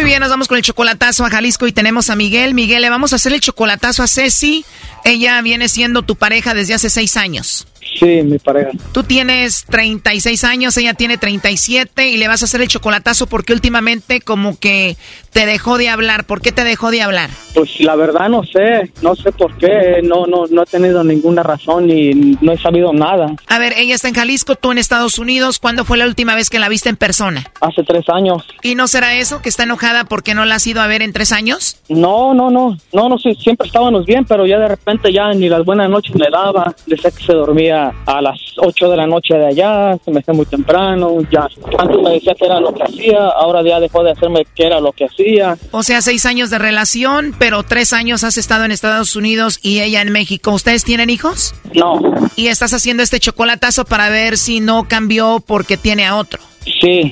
Muy bien, nos vamos con el chocolatazo a Jalisco y tenemos a Miguel. Miguel, le vamos a hacer el chocolatazo a Ceci. Ella viene siendo tu pareja desde hace seis años. Sí, mi pareja. Tú tienes 36 años, ella tiene 37 y le vas a hacer el chocolatazo porque últimamente como que te dejó de hablar. ¿Por qué te dejó de hablar? Pues la verdad no sé, no sé por qué, no, no, no he tenido ninguna razón y no he sabido nada. A ver, ella está en Jalisco, tú en Estados Unidos. ¿Cuándo fue la última vez que la viste en persona? Hace tres años. ¿Y no será eso, que está enojada porque no la has ido a ver en tres años? No, no, no, no, no, siempre estábamos bien, pero ya de repente ya ni las buenas noches me daba, decía que se dormía a las 8 de la noche de allá, se me hacía muy temprano, ya antes me decía que era lo que hacía, ahora ya dejó de hacerme que era lo que hacía. O sea, seis años de relación, pero tres años has estado en Estados Unidos y ella en México. ¿Ustedes tienen hijos? No. ¿Y estás haciendo este chocolatazo para ver si no cambió porque tiene a otro? Sí,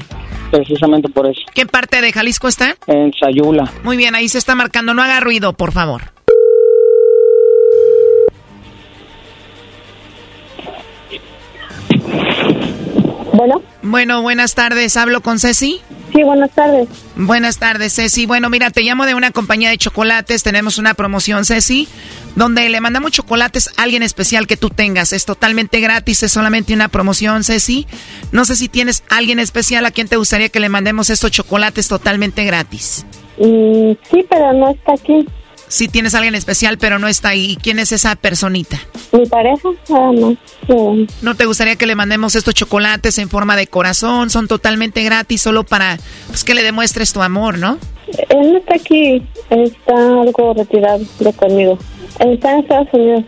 precisamente por eso. ¿Qué parte de Jalisco está? En Sayula. Muy bien, ahí se está marcando. No haga ruido, por favor. Bueno. Bueno, buenas tardes. ¿Hablo con Ceci? Sí, buenas tardes. Buenas tardes, Ceci. Bueno, mira, te llamo de una compañía de chocolates. Tenemos una promoción, Ceci, donde le mandamos chocolates a alguien especial que tú tengas. Es totalmente gratis, es solamente una promoción, Ceci. No sé si tienes alguien especial a quien te gustaría que le mandemos estos chocolates totalmente gratis. Mm, sí, pero no está aquí si tienes a alguien especial, pero no está ahí. ¿Quién es esa personita? Mi pareja, nada más. ¿No te gustaría que le mandemos estos chocolates en forma de corazón? Son totalmente gratis, solo para pues, que le demuestres tu amor, ¿no? Él no está aquí, está algo retirado de conmigo. Está en Estados Unidos.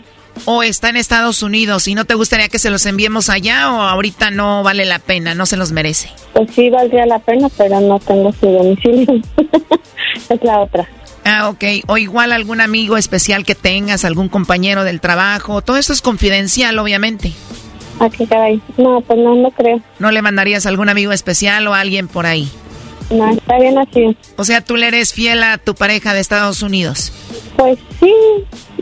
O está en Estados Unidos y no te gustaría que se los enviemos allá o ahorita no vale la pena, no se los merece. Pues sí valdría la pena, pero no tengo su domicilio. es la otra. Ah, ok. O igual algún amigo especial que tengas, algún compañero del trabajo. Todo esto es confidencial, obviamente. Qué caray. No, pues no, no creo. ¿No le mandarías algún amigo especial o alguien por ahí? No, está bien así. O sea, tú le eres fiel a tu pareja de Estados Unidos. Pues sí,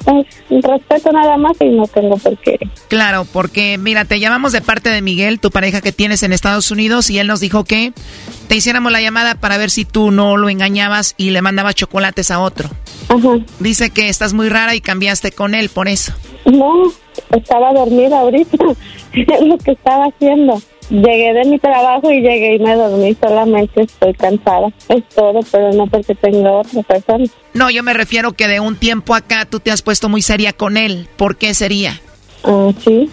pues, respeto nada más y no tengo por qué. Claro, porque mira, te llamamos de parte de Miguel, tu pareja que tienes en Estados Unidos, y él nos dijo que te hiciéramos la llamada para ver si tú no lo engañabas y le mandabas chocolates a otro. Ajá. Dice que estás muy rara y cambiaste con él por eso. No, estaba dormida ahorita, es lo que estaba haciendo. Llegué de mi trabajo y llegué y me dormí, solamente estoy cansada. Es todo, pero no porque tenga otra persona. No, yo me refiero que de un tiempo acá tú te has puesto muy seria con él. ¿Por qué sería? Ah, sí.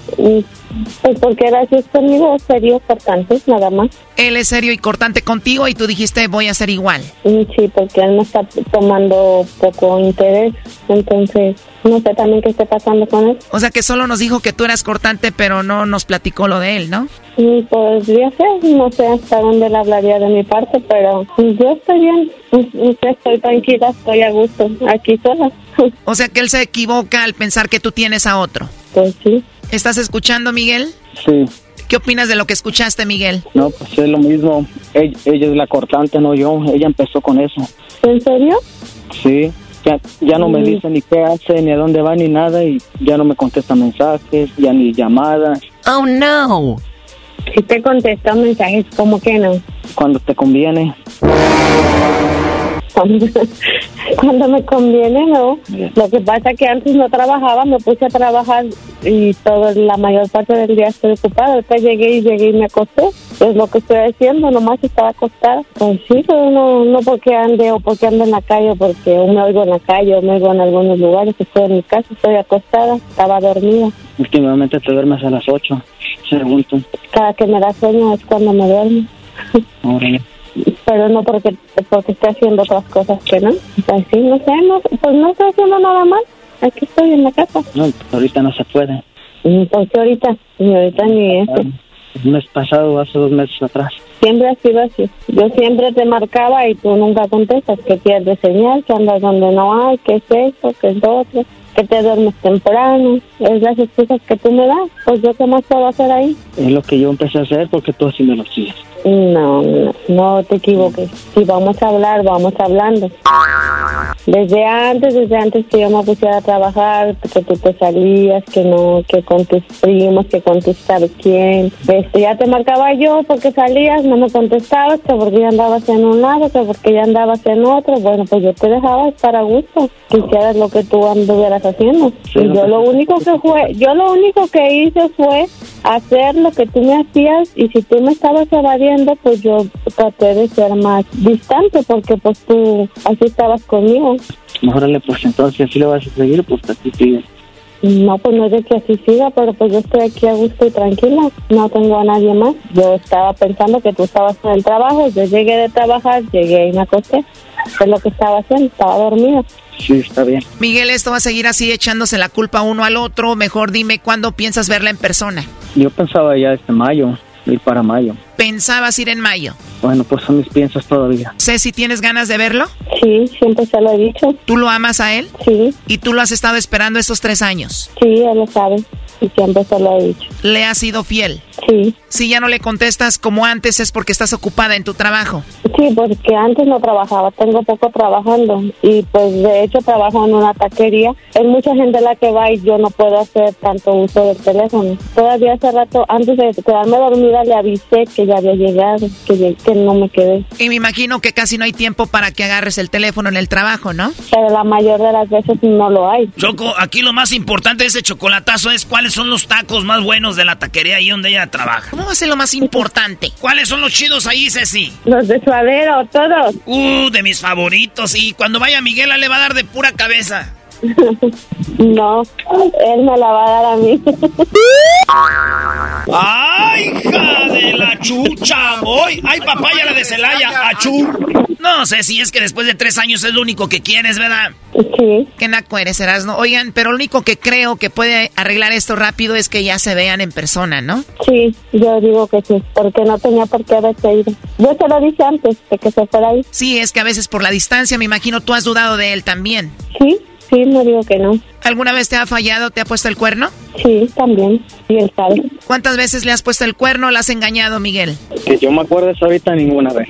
Pues porque era así conmigo, serio, cortante, nada más. Él es serio y cortante contigo y tú dijiste voy a ser igual. Sí, porque él me está tomando poco interés, entonces no sé también qué está pasando con él. O sea que solo nos dijo que tú eras cortante, pero no nos platicó lo de él, ¿no? Y podría ser, no sé hasta dónde le hablaría de mi parte, pero yo estoy bien, estoy tranquila, estoy a gusto, aquí sola. O sea que él se equivoca al pensar que tú tienes a otro. Pues sí. ¿Estás escuchando, Miguel? Sí. ¿Qué opinas de lo que escuchaste, Miguel? No, pues es lo mismo. Ella, ella, es la cortante, no yo. Ella empezó con eso. ¿En serio? Sí. Ya, ya no me mm. dice ni qué hace, ni a dónde va, ni nada. Y ya no me contesta mensajes, ya ni llamadas. Oh, no. Si te contesta mensajes, ¿cómo que no? Cuando te conviene. Cuando, me conviene, no. Lo que pasa es que antes no trabajaba, me puse a trabajar y toda la mayor parte del día estoy ocupada. Después llegué y llegué y me acosté. Es lo que estoy haciendo, nomás estaba acostada. Pues sí, pero no, no porque ande o porque ande en la calle, porque me oigo en la calle o me oigo en algunos lugares. Estoy en mi casa, estoy acostada, estaba dormida. Últimamente te duermes a las 8, según Cada que me da sueño es cuando me duermo pero no porque porque esté haciendo otras cosas que no. Así, no sé, no, pues no estoy haciendo nada mal. Aquí estoy en la casa. No, ahorita no se puede. ¿Por qué ahorita? Ni ahorita ni este. El mes pasado, hace dos meses atrás. Siempre ha sido así. Yo siempre te marcaba y tú nunca contestas, que pierdes señal, que andas donde no hay, que es eso, que es lo otro, que te duermes temprano. Es las excusas que tú me das. Pues yo qué más puedo hacer ahí. Es lo que yo empecé a hacer porque tú así me lo sigues. No, no, te equivoques. Si vamos a hablar, vamos hablando. Desde antes, desde antes que yo me pusiera a trabajar, que tú te salías, que no, que con tus primos, que con tus sabes quién. Este, ya te marcaba yo porque salías, no me contestabas, que porque ya andabas en un lado, que porque ya andabas en otro. Bueno, pues yo te dejaba estar a gusto. Quisieras lo que tú anduvieras haciendo. y yo lo único que fue, yo lo único que hice fue hacer lo que tú me hacías y si tú me estabas evadiendo, pues yo traté de ser más distante porque pues tú así estabas conmigo. Mejorale, pues entonces si lo vas a seguir, pues así sigue. No, pues no es de que así siga, pero pues yo estoy aquí a gusto y tranquila, no tengo a nadie más. Yo estaba pensando que tú estabas en el trabajo, yo llegué de trabajar, llegué y me acosté. Es lo que estaba haciendo, estaba dormida. Sí, está bien. Miguel, esto va a seguir así echándose la culpa uno al otro. Mejor dime cuándo piensas verla en persona. Yo pensaba ya este mayo, ir para mayo. ¿Pensabas ir en mayo? Bueno, pues son mis piensas todavía. si ¿tienes ganas de verlo? Sí, siempre se lo he dicho. ¿Tú lo amas a él? Sí. ¿Y tú lo has estado esperando estos tres años? Sí, él lo sabe y siempre se lo he dicho. ¿Le has sido fiel? Sí. Si ya no le contestas como antes es porque estás ocupada en tu trabajo. Sí, porque antes no trabajaba, tengo poco trabajando y pues de hecho trabajo en una taquería. Hay mucha gente la que va y yo no puedo hacer tanto uso del teléfono. Todavía hace rato, antes de quedarme dormida, le avisé que ya había llegado, que, que no me quedé. Y me imagino que casi no hay tiempo para que agarres el teléfono en el trabajo, ¿no? Pero la mayor de las veces no lo hay. Choco, aquí lo más importante de ese chocolatazo es cuáles son los tacos más buenos de la taquería ahí donde ella trabaja. ¿Cómo va a ser lo más importante? ¿Cuáles son los chidos ahí, Ceci? Los de suadero, todos. Uh, de mis favoritos. Y cuando vaya Miguel, le va a dar de pura cabeza. no, él me la va a dar a mí. ¡Ay, hija de la chucha! ¡Hoy! ¡Ay, papaya la de Celaya! ¡Achú! No sé si es que después de tres años es lo único que quieres, ¿verdad? Sí. Qué naco eres, no Oigan, pero lo único que creo que puede arreglar esto rápido es que ya se vean en persona, ¿no? Sí, yo digo que sí, porque no tenía por qué haberse ido. Yo te lo dije antes de que se fuera ahí. Sí, es que a veces por la distancia, me imagino, tú has dudado de él también. Sí, Sí, no digo que no. ¿Alguna vez te ha fallado, te ha puesto el cuerno? Sí, también. Y él sabe. ¿Cuántas veces le has puesto el cuerno o le has engañado, Miguel? Que yo me acuerdo de ahorita ninguna vez.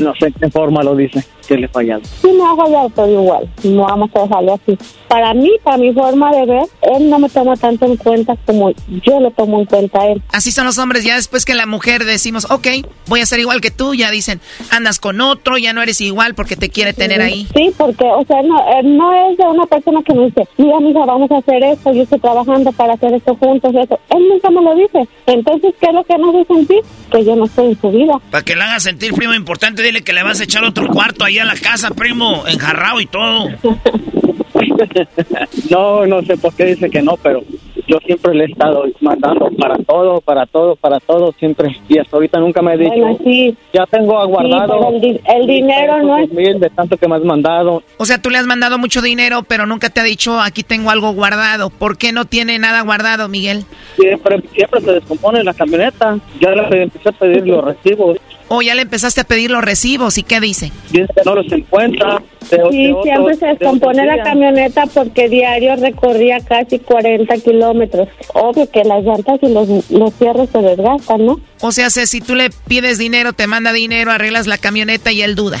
No sé qué forma lo dice, que le ha fallado. Sí, me ha fallado, pero igual. No vamos a dejarlo así. Para mí, para mi forma de ver, él no me toma tanto en cuenta como yo lo tomo en cuenta a él. Así son los hombres. Ya después que la mujer decimos, ok, voy a ser igual que tú, ya dicen, andas con otro, ya no eres igual porque te quiere tener ahí. Sí, porque, o sea, no, no es de una persona que me dice, mira, mija, vamos a hacer esto, yo estoy trabajando para hacer esto juntos, eso. Él nunca me lo dice. Entonces, ¿qué es lo que nos hace sentir? Que yo no estoy en su vida. Para que le haga sentir, primo, importante, dile que le vas a echar otro cuarto ahí a la casa, primo, enjarrado y todo. no, no sé por qué dice que no, pero yo siempre le he estado mandando para todo, para todo, para todo, siempre. Y hasta ahorita nunca me ha dicho, Bueno, sí. ya tengo aguardado. Sí, el di- el dinero no es- mil de tanto que me has mandado. O sea, tú le has mandado mucho dinero, pero nunca te ha dicho, aquí tengo algo guardado. ¿Por qué no tiene nada guardado, Miguel? Siempre, siempre se descompone la camioneta. Ya le empecé a pedir los recibos. O ya le empezaste a pedir los recibos, ¿y qué dice? Dice que no los encuentra. De- Sí, de otro- siempre se de descompone otro la camioneta porque diario recorría casi 40 kilómetros. Obvio que las llantas y los, los cierres se desgastan, ¿no? O sea, si si tú le pides dinero, te manda dinero, arreglas la camioneta y él duda.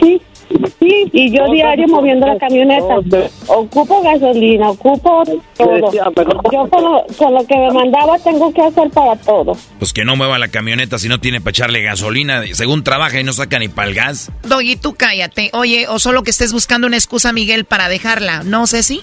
Sí, sí, y yo diario moviendo la camioneta. Ocupo gasolina, ocupo todo. Yo con lo, con lo que me mandaba tengo que hacer para todo. Pues que no mueva la camioneta si no tiene para echarle gasolina. Según trabaja y no saca ni para el gas. Doggy, tú cállate. Oye, o solo que estés buscando una excusa, Miguel, para dejarla. ¿No, Ceci?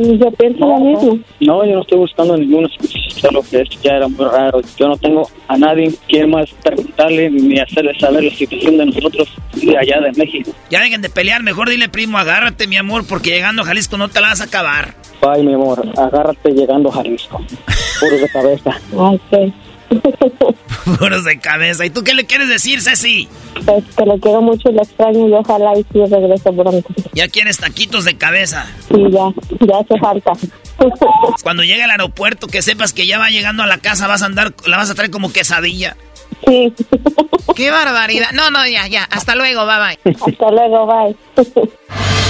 Yo pienso lo mismo. No, yo no estoy buscando ninguna excusa, solo que esto ya era muy raro. Yo no tengo a nadie quien más preguntarle ni hacerle saber la situación de nosotros de allá de México. Ya dejen de pelear, mejor dile primo, agárrate mi amor, porque llegando a Jalisco no te la vas a acabar. Ay, mi amor, agárrate llegando a Jalisco. Puro de cabeza. Ay, Puros de cabeza. ¿Y tú qué le quieres decir, Ceci? Pues que lo quiero mucho y lo extraño y ojalá y sí regrese pronto. Ya quieres taquitos de cabeza. Sí, ya, ya hace falta. Cuando llegue al aeropuerto, que sepas que ya va llegando a la casa, vas a andar, la vas a traer como quesadilla. Sí. ¡Qué barbaridad! No, no, ya, ya. Hasta luego, bye bye. Hasta luego, bye.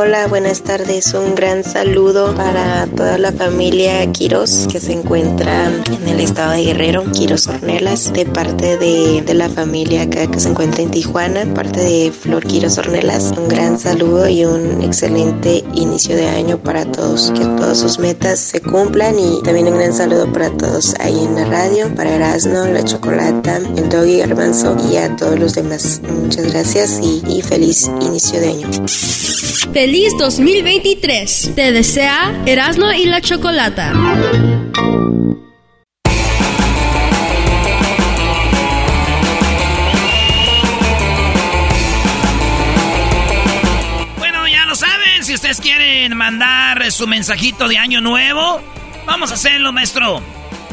Hola, buenas tardes. Un gran saludo para toda la familia Quiros que se encuentra en el estado de Guerrero, Quiros Ornelas, de parte de, la familia que se encuentra en Tijuana, parte de Flor Quiros Ornelas. Un gran saludo y un excelente inicio de año para todos. Que todas sus metas se cumplan y también un gran saludo para todos ahí en la radio, para Erasno, la Chocolata, el Doggy Garbanzo y a todos los demás. Muchas gracias y feliz inicio de año. Feliz 2023. Te desea Erasmo y la Chocolata. Bueno, ya lo saben, si ustedes quieren mandar su mensajito de año nuevo, vamos a hacerlo, maestro.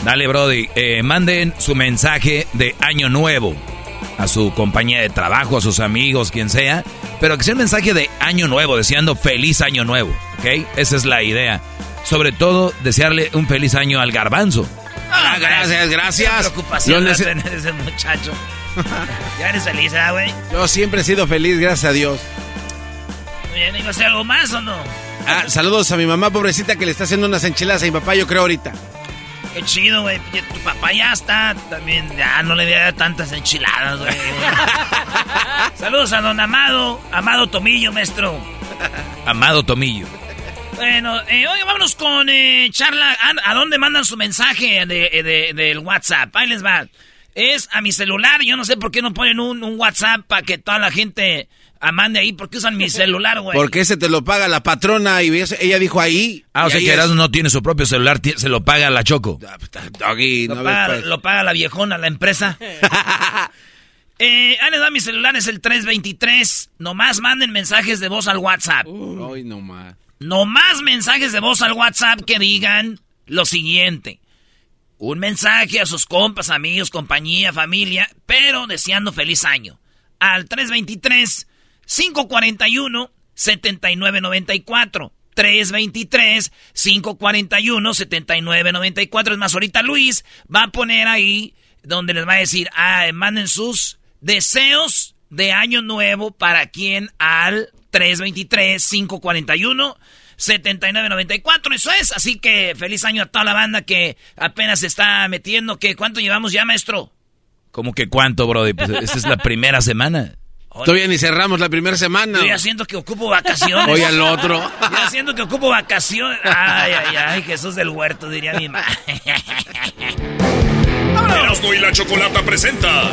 Dale, Brody. eh, manden su mensaje de año nuevo a su compañía de trabajo, a sus amigos, quien sea. Pero que sea un mensaje de año nuevo, deseando feliz año nuevo. ¿Ok? Esa es la idea. Sobre todo, desearle un feliz año al garbanzo. Ah, gracias, gracias. Qué preocupación Lo la nece- de ese muchacho. ya eres feliz, ¿ah, güey? Yo siempre he sido feliz, gracias a Dios. Muy bien, ¿iba a hacer algo más o no? Ah, saludos a mi mamá pobrecita que le está haciendo unas enchiladas a mi papá, yo creo ahorita. Qué chido, güey. Tu papá ya está también. Ya no le da tantas enchiladas, güey. Saludos a don Amado. Amado Tomillo, maestro. Amado Tomillo. Bueno, eh, oye, vámonos con eh, charla. ¿A, a dónde mandan su mensaje de, eh, de- del WhatsApp? Ahí les va. Es a mi celular. Yo no sé por qué no ponen un, un WhatsApp para que toda la gente ah, mande ahí. ¿Por qué usan mi celular, güey? Porque ese te lo paga la patrona y ella dijo ahí. Ah, o sea que es- no tiene su propio celular, se lo paga la Choco. Doggy, Lo, no ves, paga, pues. lo paga la viejona, la empresa. eh, ahí les va mi celular, es el 323. Nomás manden mensajes de voz al WhatsApp. Ay, no más. Nomás mensajes de voz al WhatsApp que digan lo siguiente. Un mensaje a sus compas, amigos, compañía, familia, pero deseando feliz año. Al 323-541-7994. 323-541-7994. Es más, ahorita Luis va a poner ahí donde les va a decir, ah, manden sus deseos de año nuevo para quien al 323-541-7994. Eso es. Así que feliz año a toda la banda que apenas se está metiendo. ¿Qué, ¿Cuánto llevamos ya, maestro? ¿Cómo que cuánto, Brody? Pues es la primera semana. Todavía ni cerramos la primera semana. Estoy haciendo que ocupo vacaciones. Oye al otro. Estoy haciendo que ocupo vacaciones. Ay, ay, ay, Jesús del huerto, diría mi madre. Erasmo y la Chocolata presenta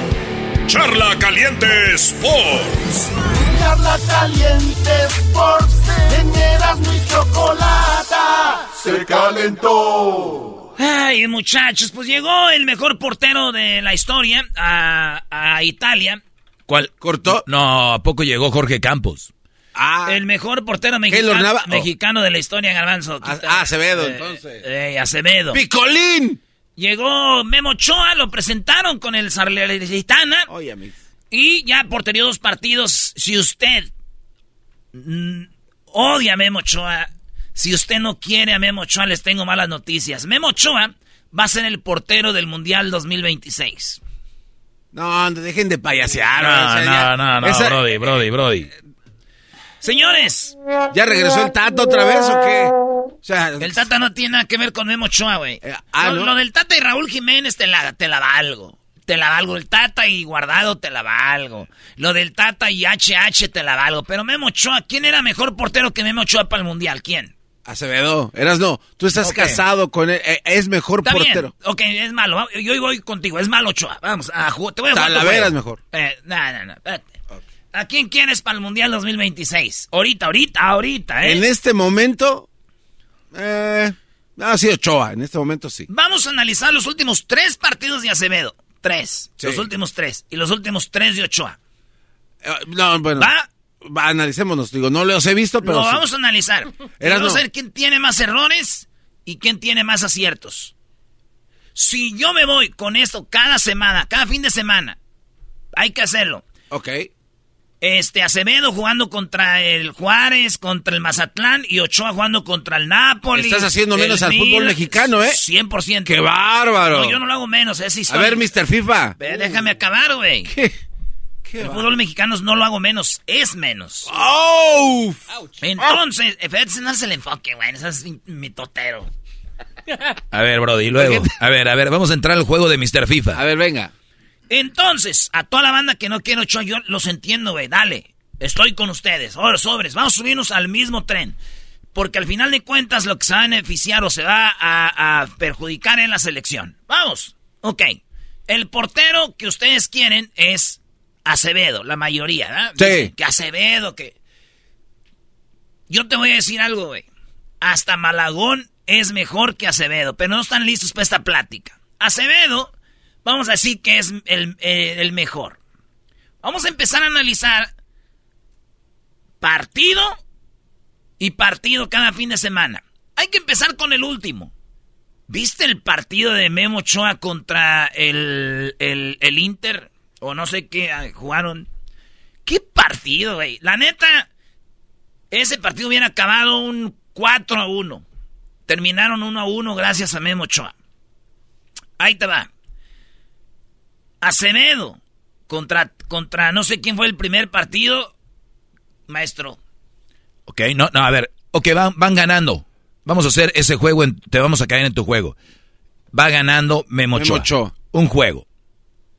Charla Caliente Sports. Charla Caliente Sports. En Erasmo y Chocolata se calentó. Ay, muchachos, pues llegó el mejor portero de la historia a, a Italia. ¿Cuál? ¿Cortó? No, ¿a poco llegó Jorge Campos? Ah. El mejor portero mexicano, mexicano de la historia, Garbanzo. Ah, Acevedo, entonces. Eh, Acevedo. ¡Picolín! Llegó Memo Ochoa, lo presentaron con el Salernitana. Oye, amigo. Y ya por tener dos partidos, si usted mm, odia a Memo Ochoa, si usted no quiere a Memo Ochoa, les tengo malas noticias. Memo Ochoa va a ser el portero del Mundial 2026. No, dejen de payasear. No, no, no, no, Brody, Brody, Brody. Señores. ¿Ya regresó el Tata otra vez o qué? O sea, el Tata no tiene nada que ver con Memo Ochoa, güey. Eh, ah, lo, del Tata y Raúl Jiménez te la, te la valgo. Te la valgo. El Tata y Guardado te la valgo. Lo del Tata y HH te la valgo. Pero Memo Ochoa, ¿quién era mejor portero que Memo Ochoa para el Mundial? ¿Quién? Acevedo, eras no. Tú estás casado con él. Eh, es mejor portero. Ok, es malo. Yo voy contigo. Es malo, Ochoa. Vamos a jugar. Te voy a jugar. Talavera es mejor. Eh, no, no, no. ¿A quién quieres para el Mundial 2026? Ahorita, ahorita, ahorita, ¿eh? En este momento. Eh. Ah, sí, Ochoa. En este momento sí. Vamos a analizar los últimos tres partidos de Acevedo. Tres. Los últimos tres. Y los últimos tres de Ochoa. Eh, no, bueno. ¿Va? Analicémonos, digo, no los he visto, pero. Lo vamos a analizar. vamos a ver quién tiene más errores y quién tiene más aciertos. Si yo me voy con esto cada semana, cada fin de semana, hay que hacerlo. Ok. Este, Acevedo jugando contra el Juárez, contra el Mazatlán y Ochoa jugando contra el Napoli. Estás haciendo menos al fútbol mexicano, ¿eh? 100%. ¡Qué bárbaro! No, yo no lo hago menos, es historia. A ver, Mr. FIFA. déjame acabar, güey. El fútbol mexicano no lo hago menos, es menos. ¡Oh! Entonces, no es el enfoque, güey, ese es mi, totero. A ver, Brody, y luego. A ver, a ver, vamos a entrar al juego de Mr. FIFA. A ver, venga. Entonces, a toda la banda que no quiere ocho, yo los entiendo, güey, dale. Estoy con ustedes. Ahora, sobres, vamos a subirnos al mismo tren. Porque al final de cuentas, lo que se va a beneficiar o se va a, a perjudicar en la selección. Vamos. Ok. El portero que ustedes quieren es Acevedo, la mayoría, ¿verdad? Sí. que Acevedo, que... Yo te voy a decir algo, güey. Hasta Malagón es mejor que Acevedo, pero no están listos para esta plática. Acevedo, vamos a decir que es el, el mejor. Vamos a empezar a analizar partido y partido cada fin de semana. Hay que empezar con el último. ¿Viste el partido de Memo Ochoa contra el, el, el Inter? O no sé qué ah, jugaron. ¿Qué partido, güey? La neta, ese partido hubiera acabado un 4 a 1. Terminaron 1 a 1 gracias a Memo Ochoa. Ahí te va. Acevedo contra, contra no sé quién fue el primer partido. Maestro. Ok, no, no, a ver. Ok, van, van ganando. Vamos a hacer ese juego, te vamos a caer en tu juego. Va ganando Memo Ochoa. Un juego.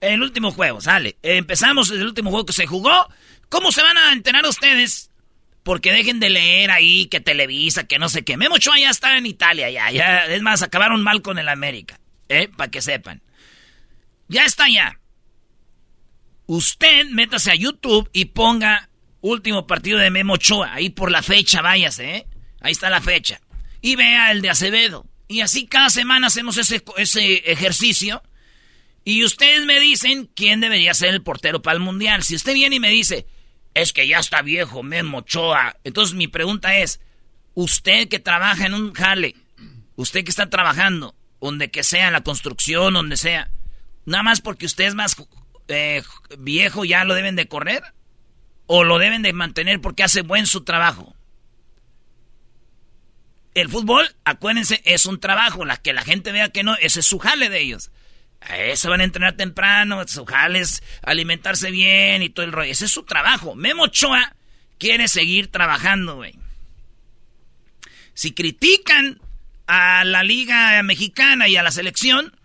El último juego, sale. Empezamos el último juego que se jugó. ¿Cómo se van a enterar ustedes? Porque dejen de leer ahí que Televisa, que no sé qué. Memo Ochoa ya está en Italia, ya, ya. Es más, acabaron mal con el América. ¿Eh? Para que sepan. Ya está ya. Usted métase a YouTube y ponga último partido de Memo Ochoa. Ahí por la fecha, váyase, ¿eh? Ahí está la fecha. Y vea el de Acevedo. Y así cada semana hacemos ese, ese ejercicio y ustedes me dicen quién debería ser el portero para el mundial. Si usted viene y me dice, es que ya está viejo, Memo Ochoa. Entonces mi pregunta es, usted que trabaja en un jale, usted que está trabajando, donde que sea, la construcción, donde sea, nada más porque usted es más eh, viejo, ya lo deben de correr? ¿O lo deben de mantener porque hace buen su trabajo? el fútbol, acuérdense, es un trabajo. La que la gente vea que no, ese es su jale de ellos. A eso van a entrenar temprano, su alimentarse bien y todo el rollo. Ese es su trabajo. Memo Ochoa quiere seguir trabajando, güey. Si critican a la Liga Mexicana y a la selección,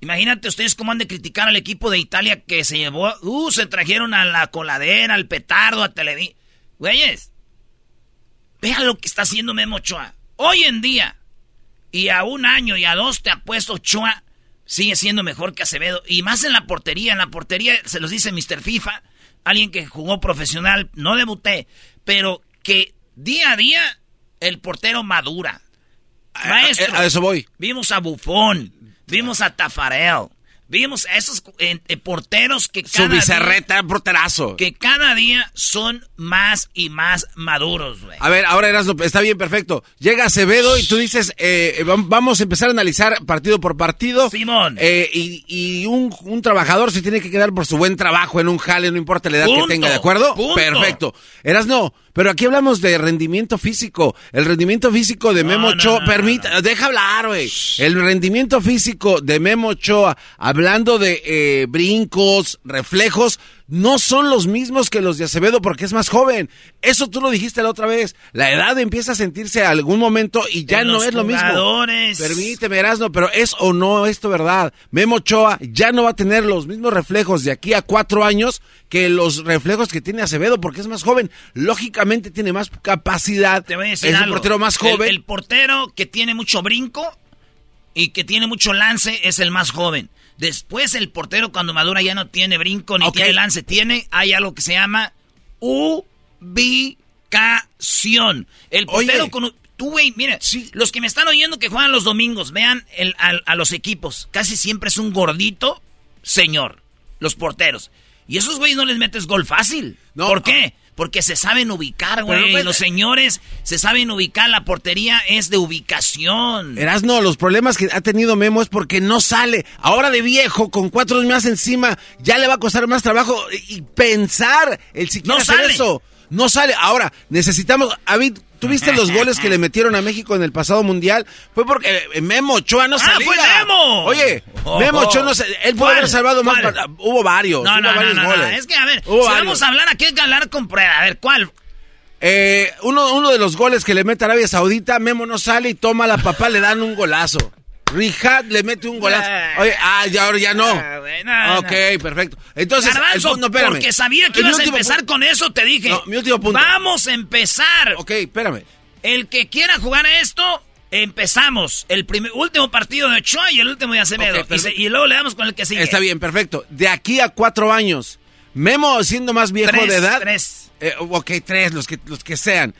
imagínate ustedes cómo han de criticar al equipo de Italia que se llevó, uh, se trajeron a la coladera, al petardo, a Televi. Güeyes, vean lo que está haciendo Memo Ochoa. Hoy en día, y a un año y a dos te apuesto Ochoa, sigue siendo mejor que Acevedo. Y más en la portería, en la portería se los dice Mr. FIFA, alguien que jugó profesional, no debuté, pero que día a día el portero madura. Maestro. A, eso voy. Vimos a Bufón, vimos a Tafarel, vimos a esos eh, eh, porteros que cada Su bizarreta, porterazo. Que cada día son más y más maduros, güey. A ver, ahora Erasmo, está bien, perfecto. Llega Acevedo y tú dices, eh, vamos a empezar a analizar partido por partido. Simón. y, y un, un, trabajador se tiene que quedar por su buen trabajo en un jale, no importa la edad que tenga, ¿de acuerdo? Punto. Perfecto. Erasno, pero aquí hablamos de rendimiento físico. El rendimiento físico de Memo Ochoa, permita, deja hablar, güey. El rendimiento físico de Memo Ochoa, hablando de eh, brincos, reflejos, no son los mismos que los de Acevedo porque es más joven. Eso tú lo dijiste la otra vez. La edad empieza a sentirse a algún momento y ya no es lo mismo. Permíteme, Erasno, pero es o no esto verdad. Memo Ochoa ya no va a tener los mismos reflejos de aquí a cuatro años que los reflejos que tiene Acevedo porque es más joven. Lógicamente tiene más capacidad. Te voy a decir es un portero más joven. el portero que tiene mucho brinco y que tiene mucho lance es el más joven. Después el portero cuando madura ya no tiene brinco ni tiene lance. Tiene, hay algo que se llama ubicación. El portero con... Tú, güey, mira, los que me están oyendo que juegan los domingos, vean el, a, los equipos. Casi siempre es un gordito señor, los porteros. Y esos güeyes no les metes gol fácil. ¿Por qué? Porque se saben ubicar, güey. Los señores se saben ubicar. La portería es de ubicación. no, los problemas que ha tenido Memo es porque no sale. Ahora de viejo, con cuatro más encima, ya le va a costar más trabajo y pensar el siquiera no hacer eso. No sale. Ahora, necesitamos. David, ¿Tuviste los goles que le metieron a México en el pasado mundial? Fue porque eh, Memo Ochoa no salía. ¡Ah, fue Memo! Oye, Memo Ochoa no salía. Él puede haber salvado más. Hubo varios. No, no, hubo varios no, goles. Es que, a ver, si vamos a hablar aquí hay que hablar con prueba. A ver, ¿cuál? Eh, uno, uno de los goles que le mete a Arabia Saudita, Memo no sale y toma a la papá, le dan un golazo. Rijad le mete un golazo. Oye, ah, ya ahora ya no. ok, perfecto. Entonces, Garbanzo, no, porque sabía que ibas a empezar con eso, te dije. No, mi último punto. Vamos a empezar. Ok, espérame. El que quiera jugar a esto, empezamos. El primer, último partido de Ochoa y el último de Acevedo. y, luego le damos con el que sigue. Está bien, perfecto. De aquí a cuatro años, Memo siendo más viejo de edad. Tres. Eh, ok, tres, los que, los que sean.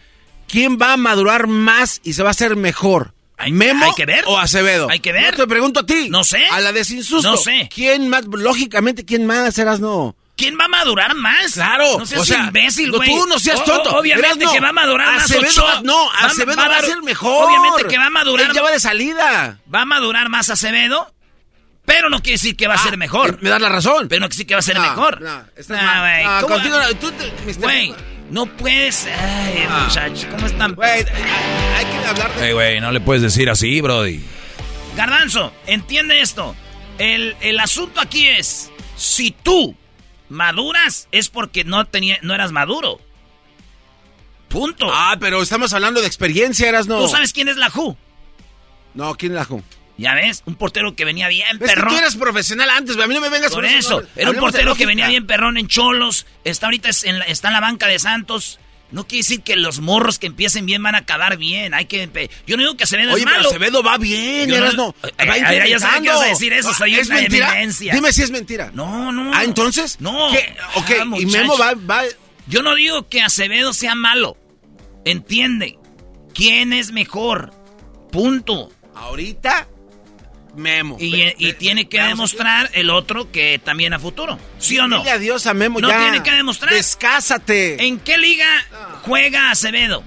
¿Quién va a madurar más y se va a hacer mejor? ¿Memo hay que ver. o Acevedo? Hay que ver. No te pregunto a ti. No sé. A la de sin susto. No sé. ¿Quién más? Lógicamente, ¿quién más serás no? ¿Quién va a madurar más? Claro. No seas imbécil, güey. tú no seas tonto. obviamente que va a madurar más Ochoa. no, Acevedo va, a ser mejor. Obviamente que va a madurar. Él ya va de salida. Va a madurar más Acevedo, pero no quiere decir que va a ser mejor. Me das la razón. Pero no quiere decir que va a ser mejor. No, güey. No, contigo, tú Güey, no puedes... Ay, muchachos, ¿cómo están? Güey, hay que hablar de... Hey, güey, no le puedes decir así, brody. Garbanzo, entiende esto. El, el asunto aquí es, si tú maduras es porque no, tenía, no eras maduro. Punto. Ah, pero estamos hablando de experiencia, eras no. ¿Tú sabes quién es la Ju? No, ¿quién es la Ju? Ya ves, un portero que venía bien perrón. Es que tú eras profesional antes, a mí no me vengas Por eso. Era un portero que venía bien perrón en Cholos. Está ahorita en la, está en la banca de Santos. No quiere decir que los morros que empiecen bien van a acabar bien. Hay que. Yo no digo que Acevedo Oye, es malo. Pero Acevedo va bien, eras no. Eh, va eh, ya sabes que vas a decir eso. Soy ¿Es una mentira? Dime si es mentira. No, no. Ah, entonces. No. ¿Qué? Ok, ah, y Memo va, va. Yo no digo que Acevedo sea malo. Entiende. ¿Quién es mejor? Punto. Ahorita Memo. Y, tiene que demostrar el otro que también a futuro. ¿Sí o no? Dile adiós a Memo no ya. tiene que demostrar. Descásate. ¿En qué liga juega Acevedo?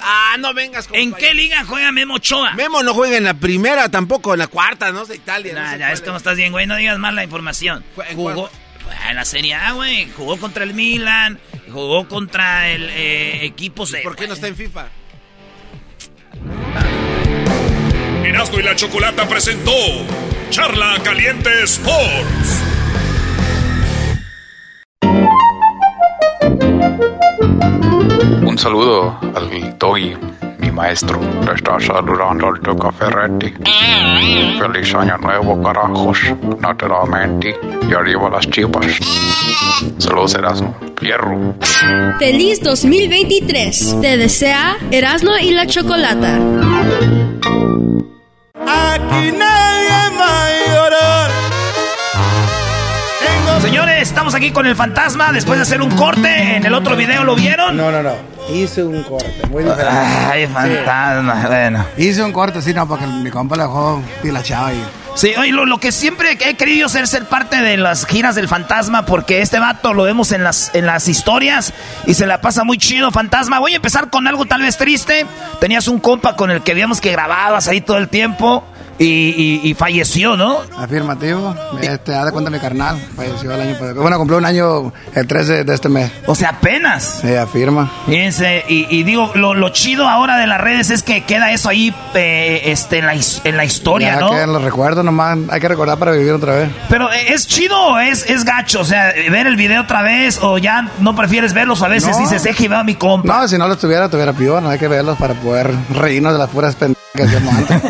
Ah, no vengas con ¿En qué liga juega Memo Ochoa? Memo no juega en la primera, tampoco en la cuarta, no de Italia. Nah, ya es como estás bien, güey. No digas mal la información. Jugó en la Serie A, güey. Jugó contra el Milan. Jugó contra el eh, equipo ¿Por qué no está en FIFA? Erasmo y la Chocolata presentó Charla Caliente Sports. Un saludo al Doggy, mi maestro. Te está saludando al Tuca Ferretti. Feliz año nuevo, carajos. Naturalmente. Y arriba las chipas. Saludos, Erasmo. Fierro. Feliz 2023. Te desea Erasmo y la Chocolata. Aquí nadie va a llorar. Señores, estamos aquí con el fantasma después de hacer un corte. En el otro video lo vieron. No, no, no. Hice un corte, muy diferente. Ay, fantasma, bueno. Hice un corte, sí, no, porque mi compa le dejó pilachado y... Sí, oye, lo, que siempre he querido ser ser parte de las giras del fantasma, porque este vato lo vemos en las, en las historias y se la pasa muy chido, fantasma. Voy a empezar con algo tal vez triste. Tenías un compa con el que veíamos que grababas ahí todo el tiempo. Y, y- y falleció, ¿no? Afirmativo. Este, haz de cuenta mi carnal. Falleció el año pasado. Bueno, cumplió un año el 13 de este mes. O sea, apenas. Sí, afirma. Fíjense, y, y digo, lo, lo chido ahora de las redes es que queda eso ahí eh, este, en, la, en la historia, ya ¿no? quedan los recuerdos nomás. Hay que recordar para vivir otra vez. Pero eh, ¿es chido o es, es gacho? O sea, ver el video otra vez o ya no prefieres verlos a veces No. dices, es que veo a mi compa. No, si no lo tuviera, tuviera peor. No hay que verlos para poder reírnos de las puras pendejas que hacíamos antes.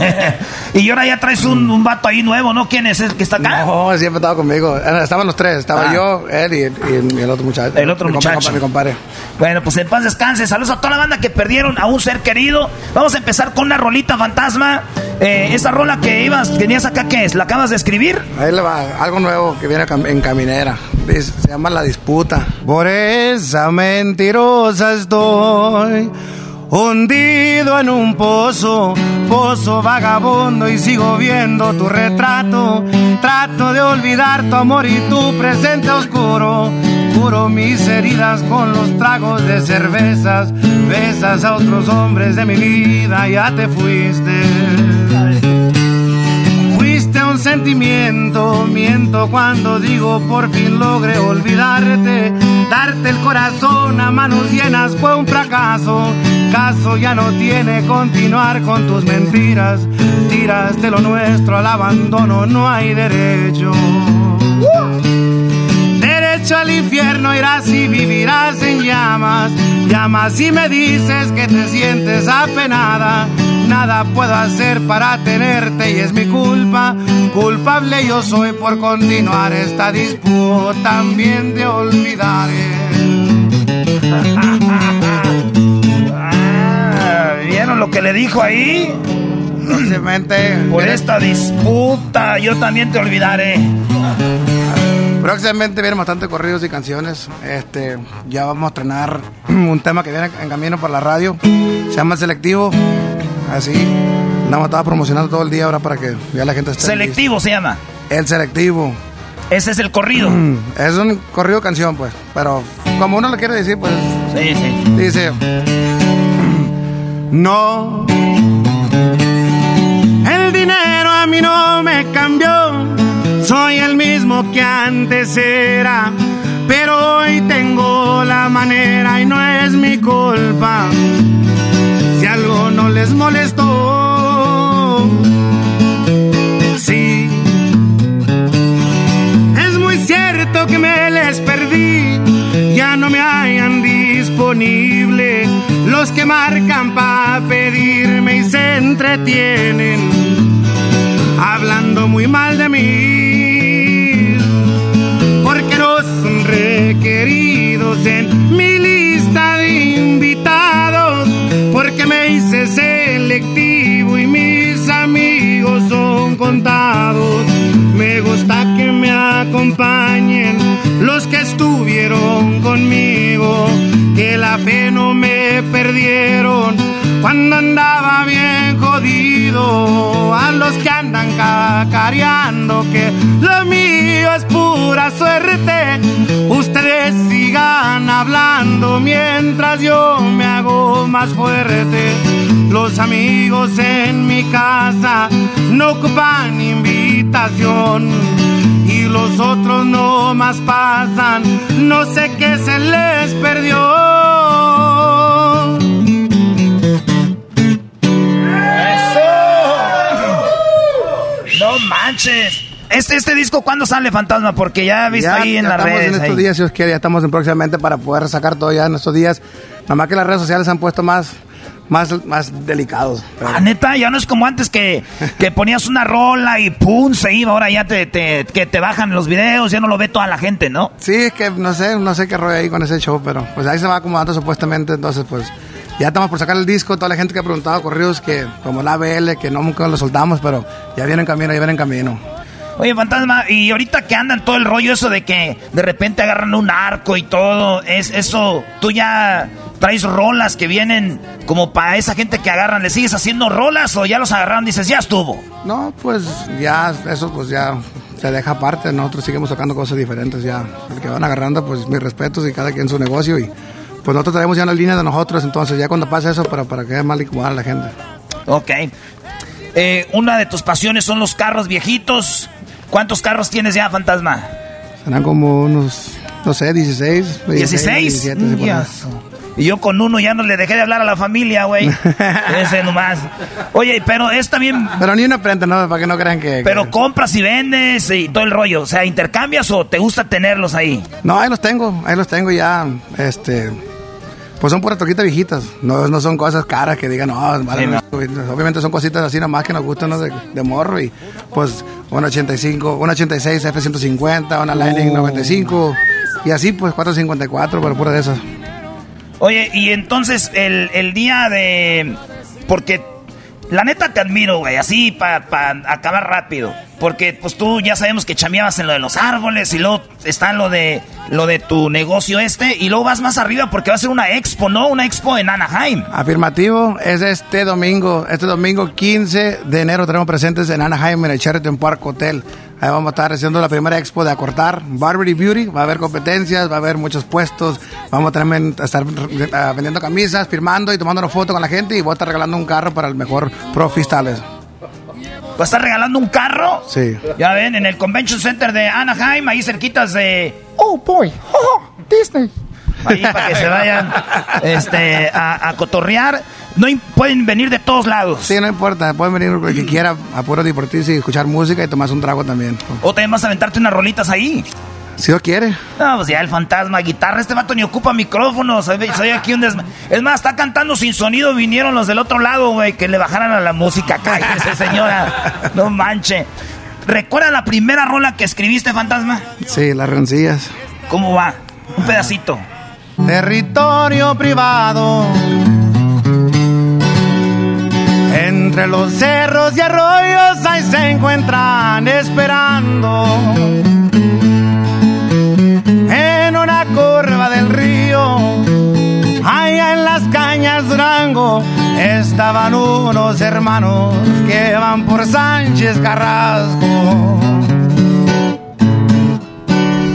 y ahora ya traes un, un vato ahí nuevo, ¿no? ¿Quién es el que está acá? No, siempre estaba conmigo. Estaban los tres. Estaba Ah. yo, él y, y- y el otro muchacho. El otro Mi compa- muchacho. mi compadre. Bueno, pues en paz descanse. Saludos a toda la banda que perdieron a un ser querido. Vamos a empezar con una rolita fantasma. Eh, esa rola que ibas, tenías acá, ¿qué es? ¿La acabas de escribir? Ahí le va, algo nuevo que viene en caminera. Se llama La Disputa. Por esa mentirosa estoy. Hundido en un pozo, pozo vagabundo y sigo viendo tu retrato. Trato de olvidar tu amor y tu presente oscuro. Curo mis heridas con los tragos de cervezas. Besas a otros hombres de mi vida, ya te fuiste. Sentimiento, miento cuando digo por fin logré olvidarte. Darte el corazón a manos llenas fue un fracaso. Caso ya no tiene continuar con tus mentiras. Tiraste lo nuestro al abandono, no hay derecho. Derecho al infierno irás y vivirás en llamas. Llamas y me dices que te sientes apenada. Nada puedo hacer para tenerte y es mi culpa. Culpable yo soy por continuar esta disputa. También te olvidaré. Ah, ¿Vieron lo que le dijo ahí? Por esta disputa, yo también te olvidaré. Próximamente vienen bastante corridos y canciones. Este, ya vamos a estrenar un tema que viene en camino por la radio. Se llama Selectivo. Así. Andamos estaba promocionando todo el día ahora para que ya la gente esté. Selectivo se llama. El selectivo. Ese es el corrido. Es un corrido canción, pues. Pero como uno lo quiere decir, pues. Sí, sí. Dice. No. El dinero a mí no me cambió. Soy el mismo que antes era. Pero hoy tengo la manera y no es mi culpa. Si algo no les molestó. Sí. Es muy cierto que me les perdí. Ya no me hayan disponible. Los que marcan para pedirme y se entretienen. Hablando muy mal de mí. Requeridos en mi lista de invitados. Porque me hice selectivo y mis amigos son contados. Me gusta que me acompañen los que estuvieron conmigo, que la fe no me perdieron cuando andaba bien A los que andan cacareando que lo mío es pura suerte, ustedes sigan hablando mientras yo me hago más fuerte. Los amigos en mi casa no ocupan invitación y los otros no más pasan. No sé qué se les perdió. Este, este disco, ¿cuándo sale, Fantasma? Porque ya he visto ahí en las redes. en estos días, si os quiere, ya estamos en próximamente para poder sacar todo ya en estos días. Nada más que las redes sociales han puesto más, más, más delicados. Ah, neta, ya no es como antes que, que ponías una rola y pum, se iba. Ahora ya te, te, que te bajan los videos, ya no lo ve toda la gente, ¿no? Sí, es que no sé, no sé qué rollo ahí con ese show, pero pues ahí se va acomodando supuestamente, entonces pues ya estamos por sacar el disco, toda la gente que ha preguntado corridos que como la BL, que no nunca lo soltamos, pero ya viene en camino, ya viene en camino. Oye, fantasma, y ahorita que andan todo el rollo eso de que de repente agarran un arco y todo, es eso, tú ya traes rolas que vienen como para esa gente que agarran, ¿le sigues haciendo rolas o ya los agarraron y dices, ya estuvo? No, pues ya, eso pues ya se deja aparte, nosotros seguimos sacando cosas diferentes ya, el que van agarrando pues mis respetos y cada quien su negocio y pues nosotros traemos ya una línea de nosotros, entonces ya cuando pasa eso para, para que mal igual a la gente. Ok. Eh, una de tus pasiones son los carros viejitos. ¿Cuántos carros tienes ya, Fantasma? Serán como unos, no sé, 16. 16. 17, y yo con uno ya no le dejé de hablar a la familia, güey. Ese nomás. Oye, pero es también... Pero ni una prenda, ¿no? Para que no crean que... Pero compras y vendes y todo el rollo. O sea, ¿intercambias o te gusta tenerlos ahí? No, ahí los tengo. Ahí los tengo ya. Este... Pues son puras troquitas viejitas, no, no son cosas caras que digan, no, obviamente son cositas así nomás que nos gustan de, morro y pues una 85, una 86 F-150, una Lightning 95 y así pues 454, pero puras de esas. Oye, y entonces el, el día de... Porque la neta te admiro, güey, así para pa acabar rápido. Porque pues tú ya sabemos que chameabas en lo de los árboles y luego está lo de lo de tu negocio este y luego vas más arriba porque va a ser una expo, ¿no? Una expo en Anaheim. Afirmativo, es este domingo, este domingo 15 de enero tenemos presentes en Anaheim en el Sheraton Park Hotel. Ahí vamos a estar haciendo la primera expo de acortar, Barbary Beauty, va a haber competencias, va a haber muchos puestos, vamos a, a estar eh, vendiendo camisas, firmando y tomando una foto con la gente y voy a estar regalando un carro para el mejor Pro Freestyle. ¿Va a estar regalando un carro? Sí. Ya ven, en el Convention Center de Anaheim, ahí cerquitas de... Oh, boy, oh, Disney. Ahí para que se vayan este, a, a cotorrear. No pueden venir de todos lados. Sí, no importa. Pueden venir el que quiera a puro divertirse y escuchar música y tomarse un trago también. O también vas a aventarte unas rolitas ahí. Si lo quiere. No, pues ya el fantasma, guitarra. Este vato ni ocupa micrófonos. Soy aquí un desma... Es más, está cantando sin sonido. Vinieron los del otro lado, güey, que le bajaran a la música. Cállese, señora. No manche. ¿Recuerda la primera rola que escribiste, fantasma? Sí, las rencillas. ¿Cómo va? Un pedacito. Territorio privado entre los cerros y arroyos ahí se encuentran esperando. En una curva del río, allá en las cañas Durango, estaban unos hermanos que van por Sánchez Carrasco.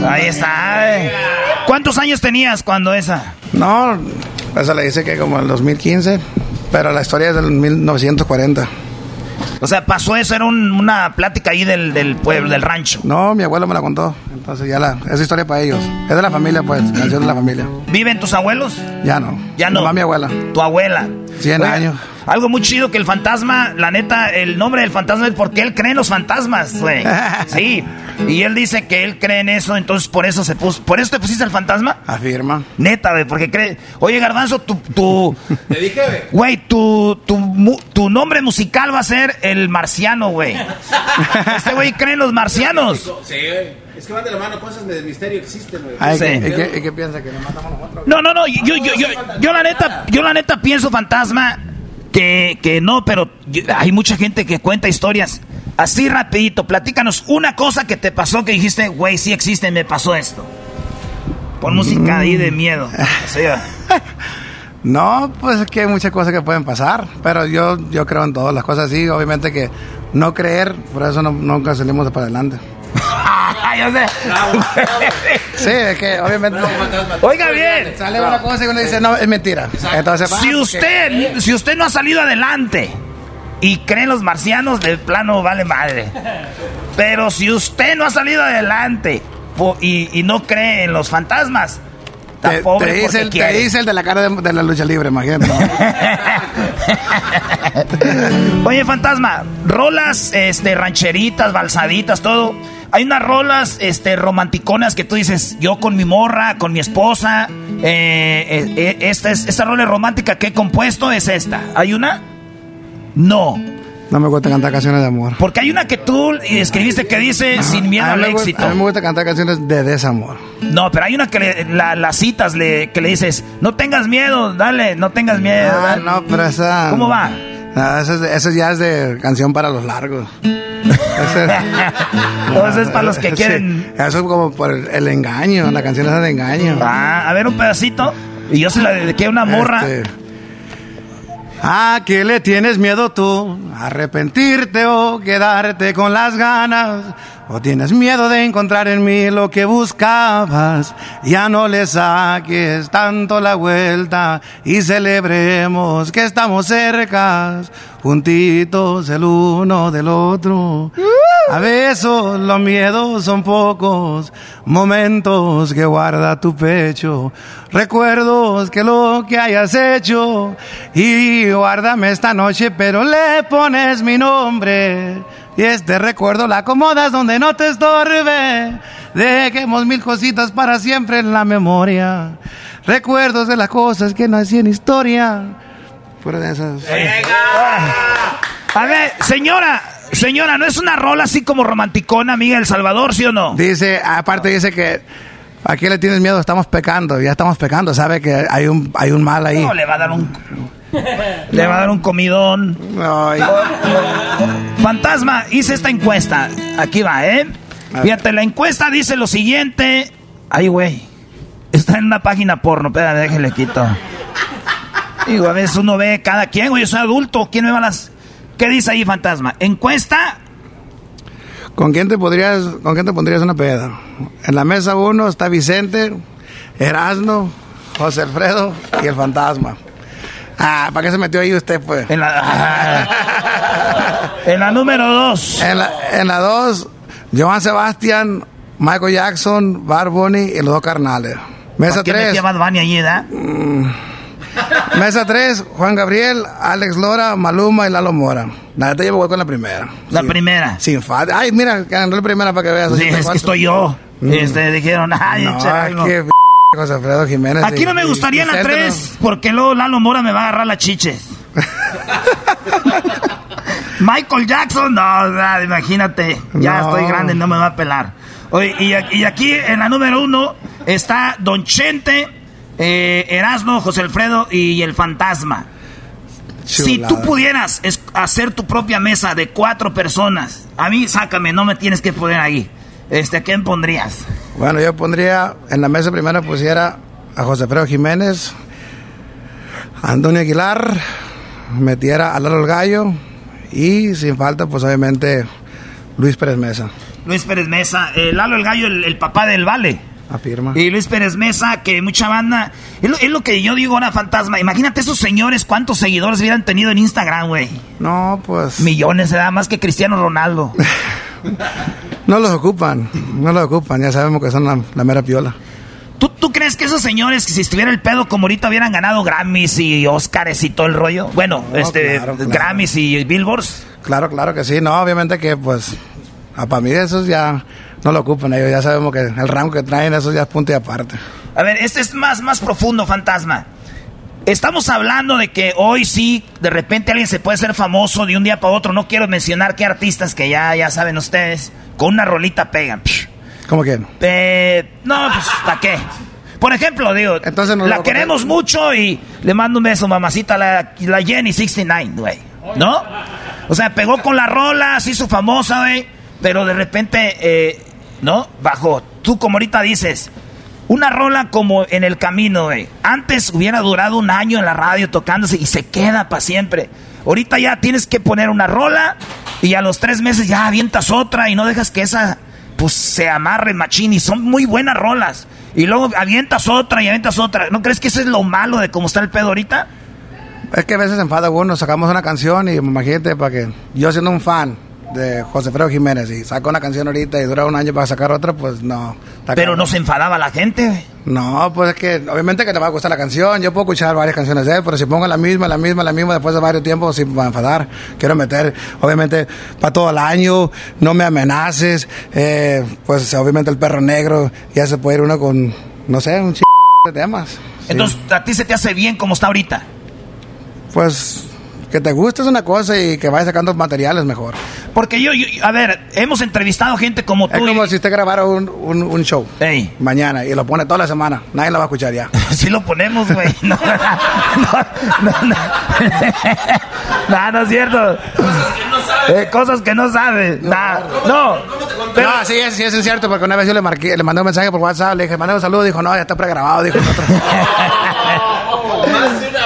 Ahí está. Eh. ¿Cuántos años tenías cuando esa? No, esa le dice que como el 2015. Pero la historia es del 1940. O sea, pasó eso, era una plática ahí del, pueblo, del rancho. No, mi abuelo me la contó. Entonces ya la, es historia para ellos. Es de la familia, pues, canción de la familia. ¿Viven tus abuelos? Ya no. Ya no. Va mi abuela. Tu abuela. 100 años. Algo muy chido que el fantasma, la neta, el nombre del fantasma es porque él cree en los fantasmas, güey. Sí. Y él dice que él cree en eso, entonces por eso se puso. ¿Por eso te pusiste el fantasma? Afirma. Neta, güey, porque cree. Oye, Garbanzo, tu. tu te dije, güey. tu, tu, tu, nombre musical va a ser el marciano, güey. este güey cree en los marcianos. Sí, güey. Es que van de la mano, cosas de misterio existen, güey. ¿Y qué, qué piensa? ¿Que nos matamos nosotros? No, no, no. Yo, yo, yo, yo, la neta, yo la neta pienso fantasma que, que no, pero hay mucha gente que cuenta historias. Así rapidito, platícanos una cosa que te pasó que dijiste, güey, sí existe, me pasó esto. Pon música ahí de miedo. no, pues es que hay muchas cosas que pueden pasar, pero yo, yo creo en todas las cosas así. Obviamente que no creer, por eso no, nunca salimos de para adelante. yo sé. sí, es que obviamente. Oiga bien. Sale una cosa y uno dice, no, es mentira. Entonces, si usted, si usted no ha salido adelante y cree en los marcianos, de plano vale madre. Pero si usted no ha salido adelante y, no cree en los fantasmas, te, te, dice el, te, dice el, de la cara de, la lucha libre, imagínate. Oye, fantasma, rolas, este, rancheritas, balsaditas, todo. Hay unas rolas, este, romanticonas que tú dices, yo con mi morra, con mi esposa. Eh, eh, eh, esta, es, esta rola romántica que he compuesto es esta. ¿Hay una? No. No me gusta cantar canciones de amor. Porque hay una que tú escribiste que dice sin miedo al éxito. a mí me gusta cantar canciones de desamor. No, pero hay una que le, la, citas le, que le dices, no tengas miedo, dale, no tengas miedo. Ah, no, pero esa... ¿Cómo va? Eso, ya es de canción para los largos. Eso es para los que quieren. eso es como por el, engaño, la canción es de engaño. Ah, a ver un pedacito. Y yo se la dediqué a una morra. Este, ¿A qué le tienes miedo tú? ¿Arrepentirte o quedarte con las ganas? ¿O tienes miedo de encontrar en mí lo que buscabas? Ya no le saques tanto la vuelta y celebremos que estamos cerca, juntitos el uno del otro. A veces los miedos son pocos, momentos que guarda tu pecho, recuerdos que lo que hayas hecho y guárdame esta noche, pero le pones mi nombre y este recuerdo la acomodas donde no te estorbe. Dejemos mil cositas para siempre en la memoria. Recuerdos de las cosas que no hacían historia. Fuera de esas. A ver, señora, señora, ¿no es una rola así como romanticona, amiga El Salvador, sí o no? Dice, aparte dice que ¿A qué le tienes miedo? Estamos pecando, ya estamos pecando, sabe que hay un, hay un mal ahí. No, le va a dar un le va a dar un comidón. Fantasma, hice esta encuesta. Aquí va, ¿eh? Fíjate, la encuesta dice lo siguiente. Ay, güey. Está en una página porno. Espera, déjale quito. Digo, a veces uno ve cada quien, güey. Yo soy adulto. ¿Quién me va a las.? ¿Qué dice ahí, fantasma? Encuesta. ¿Con quién te podrías, con quién te pondrías una peda? En la mesa uno está Vicente, Erasno, José Alfredo y el fantasma. Ah, ¿para qué se metió ahí usted, pues? En la, en la número dos. En la, en la dos, Joan Sebastián, Michael Jackson, Bar Bunny y los dos carnales. Mesa 3. ¿Qué Bad Bunny allí, ¿da? Mm. Mesa 3, Juan Gabriel, Alex Lora, Maluma y Lalo Mora. La neta yo voy con la primera. La primera. Sin falta. Ay, mira, ganó la primera para que veas. Sí, es que estoy yo. Mm. Este, dijeron, ay, no, José Alfredo Jiménez. Aquí no me gustaría la 3, porque luego Lalo Mora me va a agarrar la chiche. Michael Jackson, no, imagínate, ya estoy grande, no me va a pelar. Oye, y, aquí en la número uno está Don Chente, eh, Erasmo, José Alfredo y el Fantasma. Si tú pudieras hacer tu propia mesa de cuatro personas, a mí sácame, no me tienes que poner ahí. Este, ¿quién pondrías? Bueno, yo pondría en la mesa primera pusiera a José Alfredo Jiménez, a Antonio Aguilar, metiera a Lalo el Gallo y sin falta, pues obviamente Luis Pérez Mesa. Luis Pérez Mesa, eh, Lalo el Gallo, el, papá del Vale. Afirma. Y Luis Pérez Mesa, que mucha banda. Es lo, que yo digo ahora, fantasma. Imagínate esos señores, cuántos seguidores hubieran tenido en Instagram, güey. No, pues. Millones, da más que Cristiano Ronaldo. No los ocupan, no los ocupan, ya sabemos que son la, mera piola. ¿Tú, ¿Tú, crees que esos señores, que si estuviera el pedo como ahorita, hubieran ganado Grammys y Oscars y todo el rollo? Bueno, este, Grammys y Billboards. Claro, claro que sí, no, obviamente que pues, para mí esos ya no lo ocupan ellos, ya sabemos que el rango que traen, esos ya es punto y aparte. A ver, este es más, más profundo, fantasma. Estamos hablando de que hoy sí, de repente alguien se puede ser famoso de un día para otro. No quiero mencionar qué artistas que ya, ya saben ustedes, con una rolita pegan. ¿Cómo que? Eh, no, pues, ¿para qué? Por ejemplo, digo, Entonces la queremos mucho y le mando un beso, mamacita, la, la Jenny 69, güey. ¿No? O sea, pegó con la rola, se hizo famosa, güey. Pero de repente, eh, ¿no? Bajo, tú como ahorita dices, una rola como en el camino, güey. Antes hubiera durado un año en la radio tocándose y se queda para siempre. Ahorita ya tienes que poner una rola y a los tres meses ya avientas otra y no dejas que esa pues se amarre machín y son muy buenas rolas. Y luego avientas otra y avientas otra. ¿No crees que eso es lo malo de cómo está el pedo ahorita? Es que a veces enfada uno, sacamos una canción y imagínate para que yo siendo un fan de José Fredo Jiménez y saca una canción ahorita y dura un año para sacar otra, pues no. Pero no se enfadaba la gente. No, pues es que obviamente que te va a gustar la canción. Yo puedo escuchar varias canciones de él, pero si pongo la misma, la misma, la misma, después de varios tiempos, sí me va a enfadar. Quiero meter, obviamente, para todo el año, no me amenaces. Eh, pues obviamente el perro negro, ya se puede ir uno con, no sé, un ch de temas. Entonces, ¿a ti se te hace bien como está ahorita? Pues que te guste es una cosa y que vayas sacando materiales mejor. Porque yo, a ver, hemos entrevistado gente como tú. Es como si usted grabara un, un, show mañana y lo pone toda la semana. Nadie lo va a escuchar ya. sí lo ponemos, güey. No, no, no, no, no, es cierto. Cosas que no sabes. Eh, no, pero... no, sí, sí, es cierto, porque una vez yo le, marqué, le mandé un mensaje por WhatsApp, le dije, mandé un saludo, dijo, no, ya está pregrabado, dijo.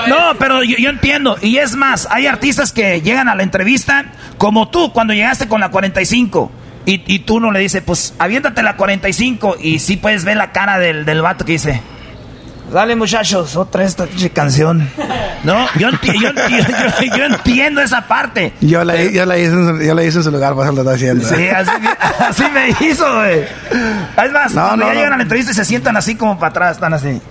No, pero yo, entiendo. Y es más, hay artistas que llegan a la entrevista como tú cuando llegaste con la 45. Y, y tú no le dices, pues aviéntate la 45. Y sí puedes ver la cara del, del vato que dice, Dale muchachos, otra esta canción. No, yo, yo, yo, entiendo esa parte. Yo la, yo la, hice, yo la hice en su lugar, pues lo está haciendo. Sí, así, así me hizo, güey. Es más, cuando ya llegan a la entrevista y se sientan así como para atrás, están así.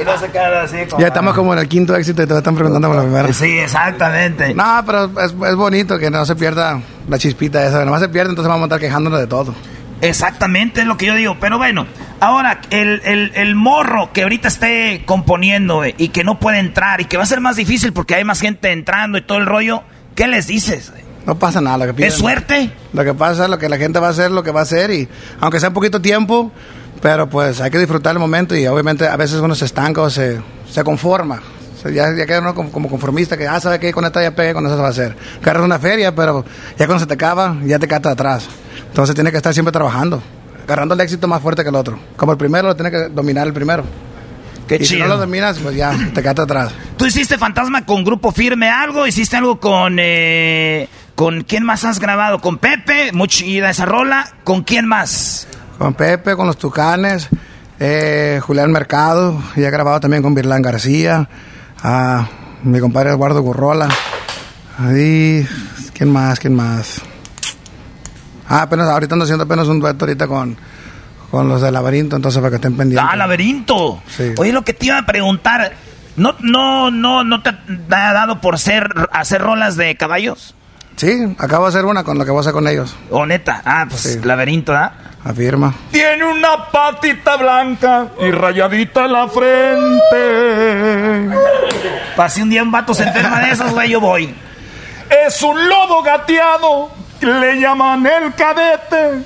Y no se quedan así como... Ya estamos como en el quinto éxito y te están preguntando por la primera. Sí, exactamente. No, pero es, es bonito que no se pierda la chispita esa. Nomás se pierde, entonces vamos a estar quejándonos de todo. Exactamente es lo que yo digo. Pero bueno, ahora el, el, el morro que ahorita esté componiendo y que no puede entrar y que va a ser más difícil porque hay más gente entrando y todo el rollo, ¿qué les dices? No pasa nada. Lo que ¿Es suerte? Lo que pasa es lo que la gente va a hacer, lo que va a hacer y aunque sea un poquito tiempo, pero pues hay que disfrutar el momento y obviamente a veces uno se estanca o se, se conforma. ya, ya queda uno como, conformista que, ah, sabe que con esta ya pegue, con eso se va a hacer. Agarras una feria, pero ya cuando se te acaba, ya te quedas atrás. Entonces tiene que estar siempre trabajando, agarrando el éxito más fuerte que el otro. Como el primero, lo tiene que dominar el primero. Qué y si no lo dominas, pues ya, te quedas atrás. ¿Tú hiciste Fantasma con Grupo Firme algo? ¿Hiciste algo con... Eh, ¿Con quién más has grabado? ¿Con Pepe? Muy chida esa rola. ¿Con quién más? Con Pepe, con los Tucanes, eh, Julián Mercado, y he grabado también con Virlán García, a mi compadre Eduardo Gurrola. Ahí, ¿quién más? ¿Quién más? Ah, apenas, ahorita ando haciendo apenas un dueto ahorita con, con los de Laberinto, entonces para que estén pendientes. Ah, Laberinto. Sí. Oye, lo que te iba a preguntar, ¿no, no, no, no te ha dado por ser, hacer rolas de caballos? Sí, acabo de hacer una con lo que voy a hacer con ellos. ¿O oh, neta? Ah, pues Laberinto, ¿ah? Afirma. Tiene una patita blanca y rayadita la frente. Para un día un vato se enferma de esos, güey, yo voy. Es un lobo gateado, le llaman el cadete.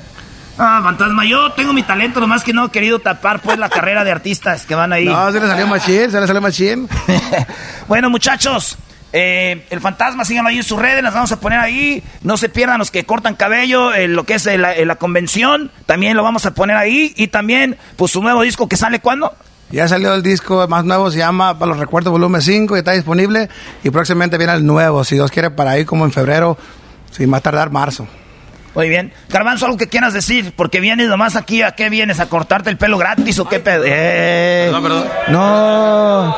Ah, fantasma, yo tengo mi talento, nomás que no he querido tapar pues la carrera de artistas que van ahí. No, se le salió machín, se le salió machín. bueno, muchachos, eh, el fantasma, síganlo ahí en sus redes, las vamos a poner ahí. No se pierdan los que cortan cabello, en lo que es la, convención, también lo vamos a poner ahí. Y también, pues su nuevo disco que sale cuándo? Ya salió el disco más nuevo, se llama Para los Recuerdos Volumen 5 y está disponible. Y próximamente viene el nuevo, si Dios quiere, para ahí como en febrero, sin más tardar marzo. Muy bien. Garbanzo, algo que quieras decir, porque vienes nomás aquí, ¿a qué vienes? ¿A cortarte el pelo gratis o qué pedo? Eh. No, perdón. No.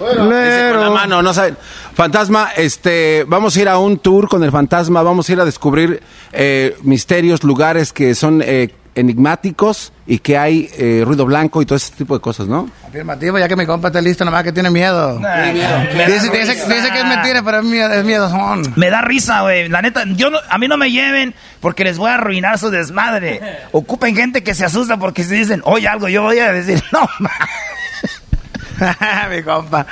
la mano, no saben. Fantasma, este, vamos a ir a un tour con el fantasma, vamos a ir a descubrir eh, misterios, lugares que son eh, enigmáticos y que hay eh, ruido blanco y todo ese tipo de cosas, ¿no? Afirmativo, ya que mi compa está listo, nomás que tiene miedo. Dice, que es mentira, pero es miedo, es miedo son. Me da risa, güey. La neta, yo a mí no me lleven porque les voy a arruinar su desmadre. Ocupen gente que se asusta porque se dicen, oye algo, yo voy a decir, no, Mi compa.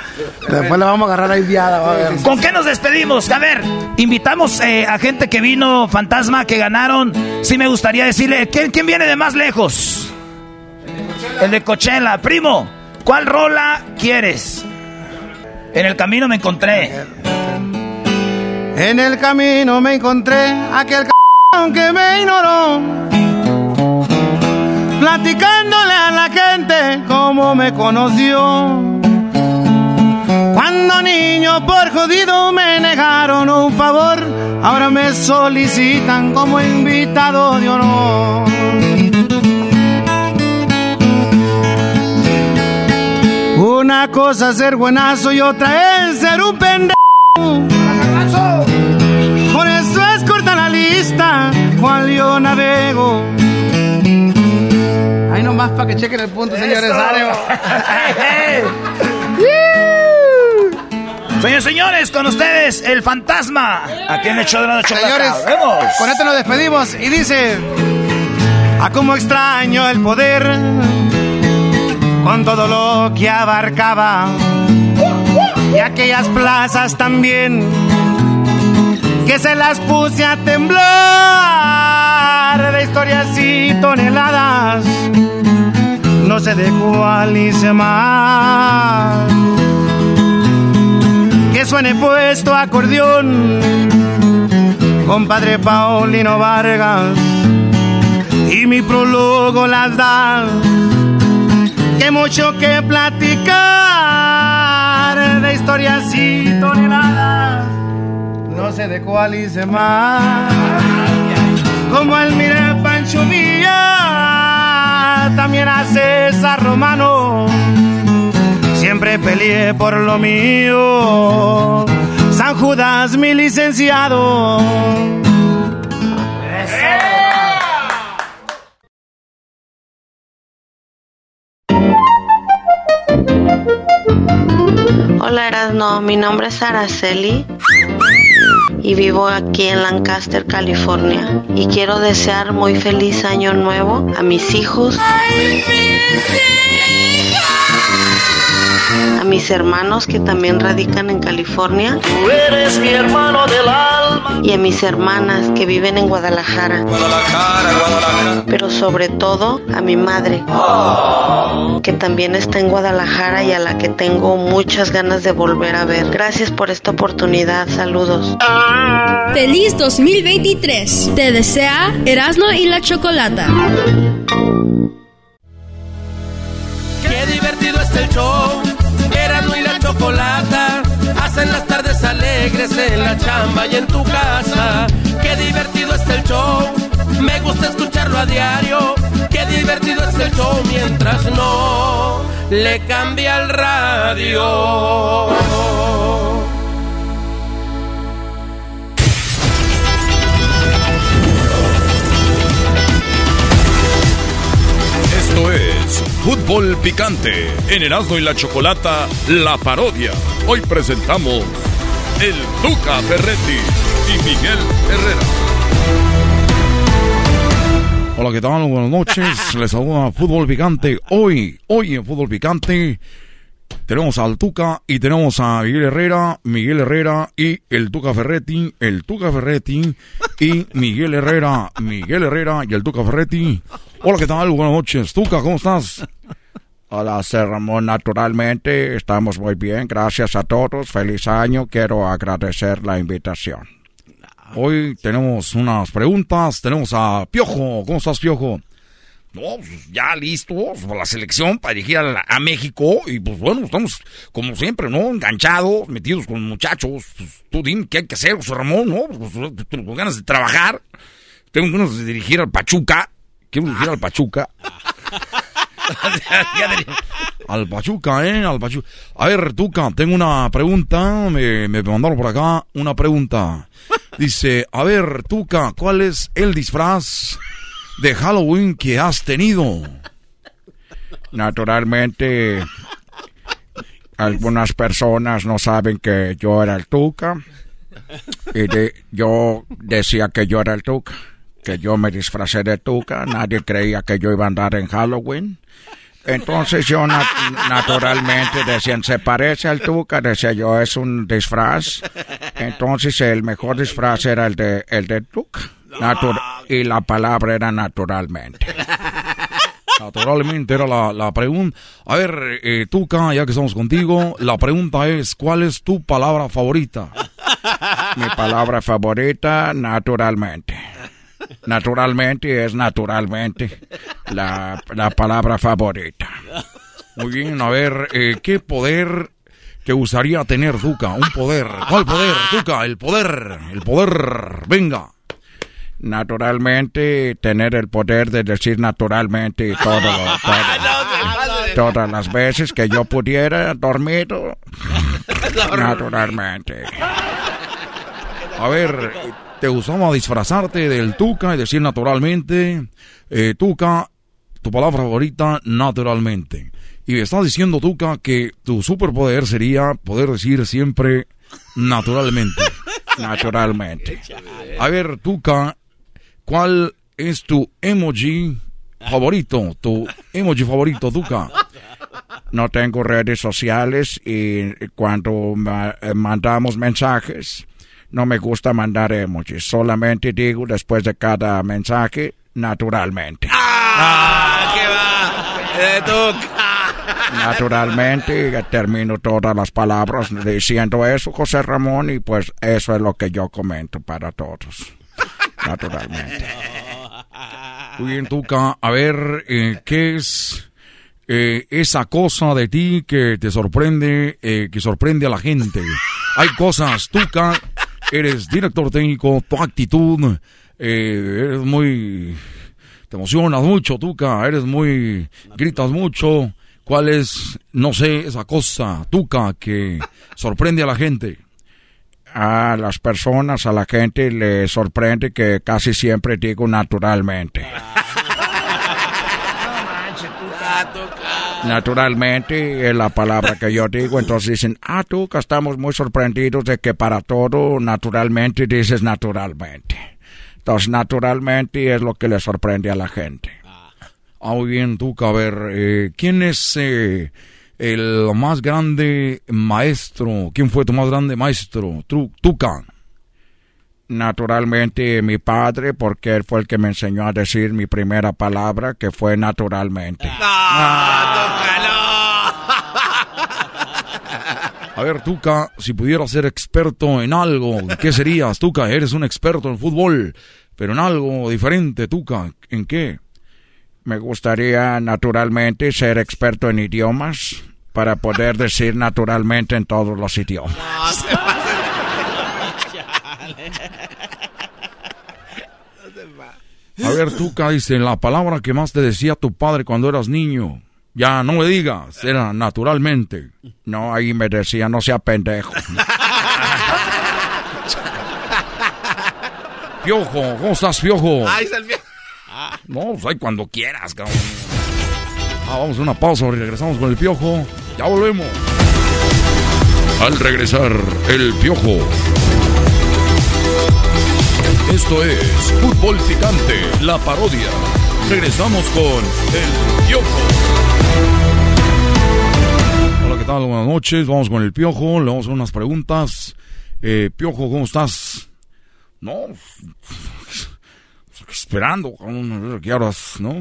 Después le vamos a agarrar ahí viada. ¿Con qué nos despedimos? A ver, invitamos eh, a gente que vino, fantasma, que ganaron. Sí me gustaría decirle, ¿quién, quién viene de más lejos? El de Coachella. Primo, ¿cuál rola quieres? En el camino me encontré. En el camino me encontré aquel c que me ignoró platicándole a la gente cómo me conoció. Cuando niño por jodido me negaron un favor, ahora me solicitan como invitado de honor. Una cosa es ser buenazo y otra es ser un pendejo. Por eso es corta la para que chequen el punto, señores. Señores, señores, con ustedes, el fantasma. Aquí en el show de la Señores, con esto nos despedimos y dice... A cómo extraño el poder con todo lo que abarcaba. Y aquellas plazas también que se las puse a temblar de historias y toneladas no sé de cuál hice más. Que suene puesto acordeón compadre Paulino Vargas. Y mi prólogo las da que mucho que platicar de historias y toneladas. No sé de cuál hice más. Como Pancho Villa también a César Romano. Siempre peleé por lo mío. San Judas mi licenciado. Hola Erasno, mi nombre es Araceli y vivo aquí en Lancaster, California. Y quiero desear muy feliz año nuevo a mis hijos, a mis hermanos que también radican en California. Tú eres mi hermano del alma. Y a mis hermanas que viven en Guadalajara. Guadalajara, Guadalajara. Pero sobre todo a mi madre, que también está en Guadalajara y a la que tengo muchas ganas de volver a ver. Gracias por esta oportunidad. Saludos. Feliz 2023. Te desea Erasmo y la Chocolata. El show. Erasmo y la Chocolata. Hacen las tardes alegres en la chamba y en tu casa. Qué divertido es el show. Me gusta escucharlo a diario. Qué divertido es el show mientras no le cambia el radio. Esto es Fútbol Picante en Erasmo y la Chocolata, la parodia. Hoy presentamos el Tuca Ferretti y Miguel Herrera. Hola, ¿qué tal? Buenas noches. Les saluda Fútbol Picante. Hoy, hoy en Fútbol Picante tenemos al Tuca y tenemos a Miguel Herrera, Miguel Herrera y el Tuca Ferretti, el Tuca Ferretti y Miguel Herrera, Miguel Herrera y el Tuca Ferretti. Hola, ¿qué tal? Buenas noches. Tuca, ¿cómo estás? Hola, Ramón, naturalmente estamos muy bien, gracias a todos, feliz año, quiero agradecer la invitación. Hoy tenemos unas preguntas, tenemos a Piojo, ¿cómo estás Piojo? No, pues ya listos para la selección para dirigir a, la- a México y pues bueno, estamos como siempre, ¿no? Enganchados, metidos con muchachos. Pues, tú dime qué hay que hacer, José Ramón, ¿no? Pues, pues, tengo ganas de trabajar, tengo ganas de dirigir al Pachuca, quiero dirigir al Pachuca. Al Pachuca, ¿eh? Al Pachuca. A ver, Tuca, tengo una pregunta. Me, me mandaron por acá una pregunta. Dice, a ver, Tuca, ¿cuál es el disfraz de Halloween que has tenido? Naturalmente, algunas personas no saben que yo era el Tuca. Y yo decía que yo era el Tuca, que yo me disfracé de Tuca. Nadie creía que yo iba a andar en Halloween. Entonces yo nat- naturalmente decían, se parece al Tuca, decía yo, es un disfraz. Entonces el mejor disfraz era el de, el de Tuca. Y la palabra era naturalmente. Naturalmente era la, la pregunta. A ver, eh, Tuca, ya que estamos contigo, la pregunta es, ¿cuál es tu palabra favorita? Mi palabra favorita, naturalmente. Naturalmente es naturalmente la, la palabra favorita. Muy bien, a ver, eh, ¿qué poder te gustaría tener, Tuca? Un poder. ¿Cuál poder, Tuca? El poder, el poder. Venga. Naturalmente, tener el poder de decir naturalmente y todo, todas las veces que yo pudiera dormido. Naturalmente. A ver, ¿te gustaba disfrazarte del Tuca y decir naturalmente, eh, Tuca, tu palabra favorita, naturalmente. Y estás diciendo, Tuca, que tu superpoder sería poder decir siempre naturalmente. naturalmente. A ver, Tuca, ¿cuál es tu emoji favorito? Tu emoji favorito, Tuca. No tengo redes sociales y cuando eh, mandamos mensajes, no me gusta mandar emojis. Solamente digo después de cada mensaje, naturalmente. ¡Ah! ¿Qué va? Eh, Tuca. Naturalmente, termino todas las palabras diciendo eso, José Ramón, y pues eso es lo que yo comento para todos. Naturalmente. Muy bien, Tuca. A ver, eh, ¿qué es eh, esa cosa de ti que te sorprende, eh, que sorprende a la gente? Hay cosas, Tuca, eres director técnico, tu actitud, eres muy... Te emocionas mucho, Tuca, eres muy... gritas mucho. ¿Cuál es, no sé, esa cosa, tuca, que sorprende a la gente? A las personas, a la gente le sorprende que casi siempre digo naturalmente. Naturalmente es la palabra que yo digo, entonces dicen, ah, Tuca, estamos muy sorprendidos de que para todo naturalmente dices naturalmente. Entonces, naturalmente es lo que le sorprende a la gente. Ah, bien, Tuca. A ver, eh, ¿quién es eh, el más grande maestro? ¿Quién fue tu más grande maestro? Tuca. Naturalmente mi padre, porque él fue el que me enseñó a decir mi primera palabra, que fue naturalmente. A ver, Tuca, si pudieras ser experto en algo, ¿qué serías? Tuca, eres un experto en fútbol, pero en algo diferente, Tuca. ¿En qué? Me gustaría naturalmente ser experto en idiomas para poder decir naturalmente en todos los idiomas. A ver, tú, dice la palabra que más te decía tu padre cuando eras niño. Ya, no me digas, era naturalmente. No, ahí me decía, no sea pendejo. Piojo, ¿cómo estás, Piojo? Ay, el no, pues ahí cuando quieras, cabrón. Ah, vamos a una pausa y regresamos con el piojo. Ya volvemos. Al regresar, el piojo. Esto es Fútbol Picante, la parodia. Regresamos con el piojo. Hola, ¿qué tal? Buenas noches. Vamos con el piojo. Le vamos a hacer unas preguntas. Eh, piojo, ¿cómo estás? No, esperando, ¿qué horas, no?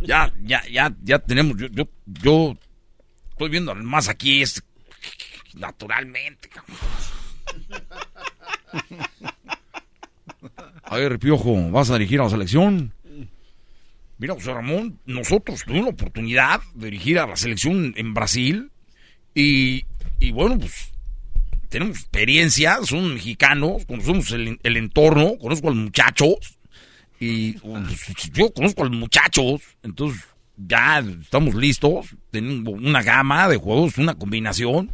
Ya, ya, ya, ya tenemos, yo, yo, yo estoy viendo más aquí, es naturalmente. A ver, Piojo, ¿vas a dirigir a la selección? Mira, José Ramón, nosotros tuvimos la oportunidad de dirigir a la selección en Brasil y, y bueno, pues tenemos experiencia, son mexicanos, conocemos el, el entorno, conozco a los muchachos y pues, yo conozco a los muchachos, entonces ya estamos listos. Tenemos una gama de juegos, una combinación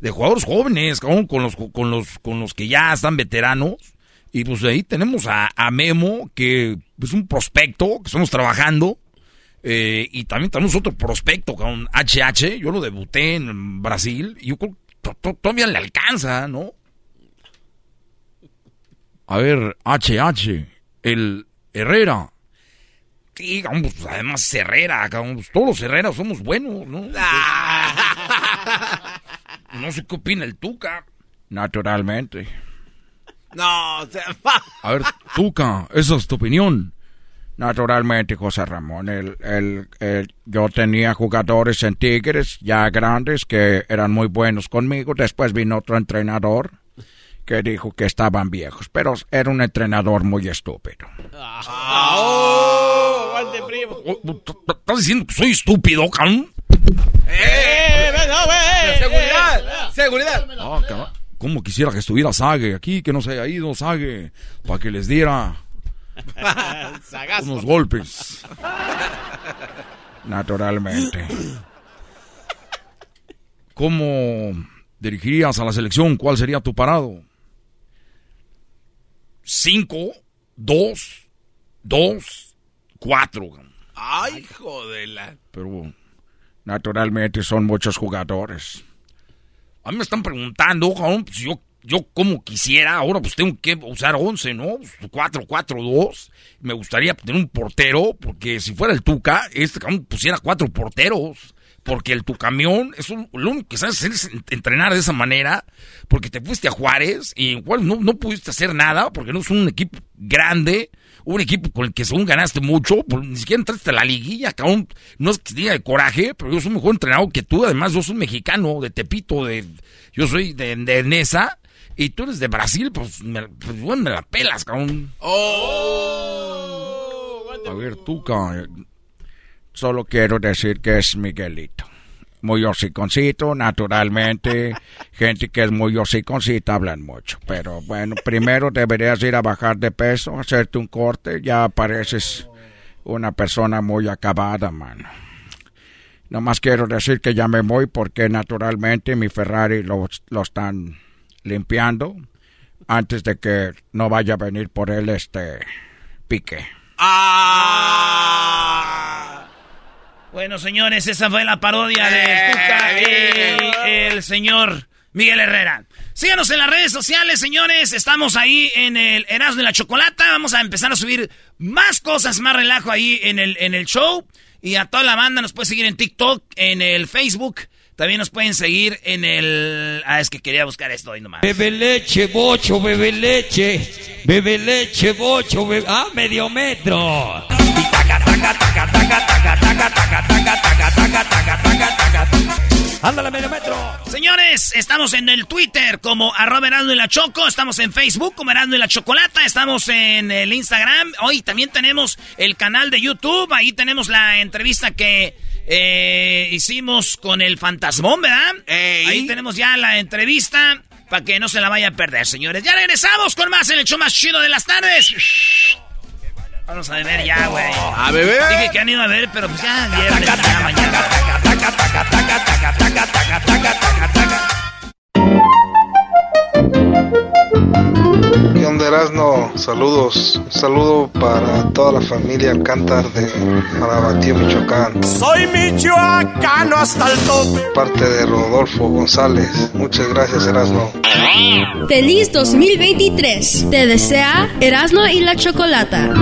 de jugadores jóvenes, con los, con los, con los que ya están veteranos. Y pues ahí tenemos a, Memo, que es un prospecto que estamos trabajando. Eh, y también tenemos otro prospecto con HH. Yo lo debuté en Brasil. Y yo todavía le alcanza, ¿no? A ver, HH, el Herrera. Sí, pues, además Herrera, pues, todos los Herreras somos buenos, ¿no? no sé qué opina el Tuca. Naturalmente. No, A ver, Tuca, esa es tu opinión. Naturalmente, José Ramón. El, el, yo tenía jugadores en Tigres ya grandes que eran muy buenos conmigo. Después vino otro entrenador que dijo que estaban viejos, pero era un entrenador muy estúpido. Ah, oh, primo. Oh, oh, ¿Estás diciendo que soy estúpido, cabrón? ¡Eh! eh ¡Seguridad! ¡Seguridad! Ah, ¿Cómo quisiera que estuviera Sage aquí, que no se haya ido Sage, para que les diera unos golpes? Naturalmente. ¿Cómo dirigirías a la selección? ¿Cuál sería tu parado? 5, 2, 2, 4. Ay, jodela. Pero naturalmente son muchos jugadores. A mí me están preguntando, pues yo, yo como quisiera, ahora pues tengo que usar 11, ¿no? 4, 4, 2. Me gustaría tener un portero, porque si fuera el Tuca, este cabrón pusiera cuatro porteros. Porque el tu camión, es lo único que sabes hacer es entrenar de esa manera. Porque te fuiste a Juárez y igual no, no pudiste hacer nada porque no es un equipo grande un equipo con el que según ganaste mucho, pues, ni siquiera entraste a la liguilla, cabrón. No es que diga de coraje, pero yo soy mejor entrenado que tú. Además, yo soy mexicano, de Tepito, de yo soy de, de Nesa. Y tú eres de Brasil, pues, me, pues, bueno, me la pelas, cabrón. Oh. A ver, tú, cabrón. Solo quiero decir que es Miguelito muy hociconcito, naturalmente. Gente que es muy hociconcita hablan mucho. Pero bueno, primero deberías ir a bajar de peso, hacerte un corte, ya pareces una persona muy acabada, mano. Nomás quiero decir que ya me voy porque naturalmente mi Ferrari lo, lo están limpiando antes de que no vaya a venir por él este pique. ¡Ah! Bueno, señores, esa fue la parodia de eh, Tuca y el señor Miguel Herrera. Síganos en las redes sociales, señores. Estamos ahí en el Erasmo de la Chocolata. Vamos a empezar a subir más cosas, más relajo ahí en el, en el show. Y a toda la banda nos puede seguir en TikTok, en el Facebook. También nos pueden seguir en el... Ah, es que quería buscar esto ahí nomás. Bebe leche, bocho, bebe leche. Bebe leche, bocho, bebe... Ah, medio metro. Ándale, medio metro. Señores, estamos en el Twitter como arroba Erasmo y la Choco. Estamos en Facebook como Erasmo y la Chocolata. Estamos en el Instagram. Hoy también tenemos el canal de YouTube. Ahí tenemos la entrevista que eh, hicimos con el Fantasmón, ¿verdad? Ahí tenemos ya la entrevista para que no se la vaya a perder, señores. Ya regresamos con más en el show más chido de las tardes. Vamos a beber ya, güey. A beber. Dije que han ido a ver, pero pues ya viernes, ya mañana. ¿Qué onda, Erasno? Saludos. Un saludo para toda la familia Alcántar de Marabatío, Michoacán. Soy michoacano hasta el tope. Parte de Rodolfo González. Muchas gracias, Erasno. Feliz 2023. Te desea Erasno y la Chocolata.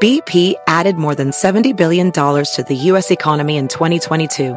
BP added more than $70 billion to the U.S. economy in 2022.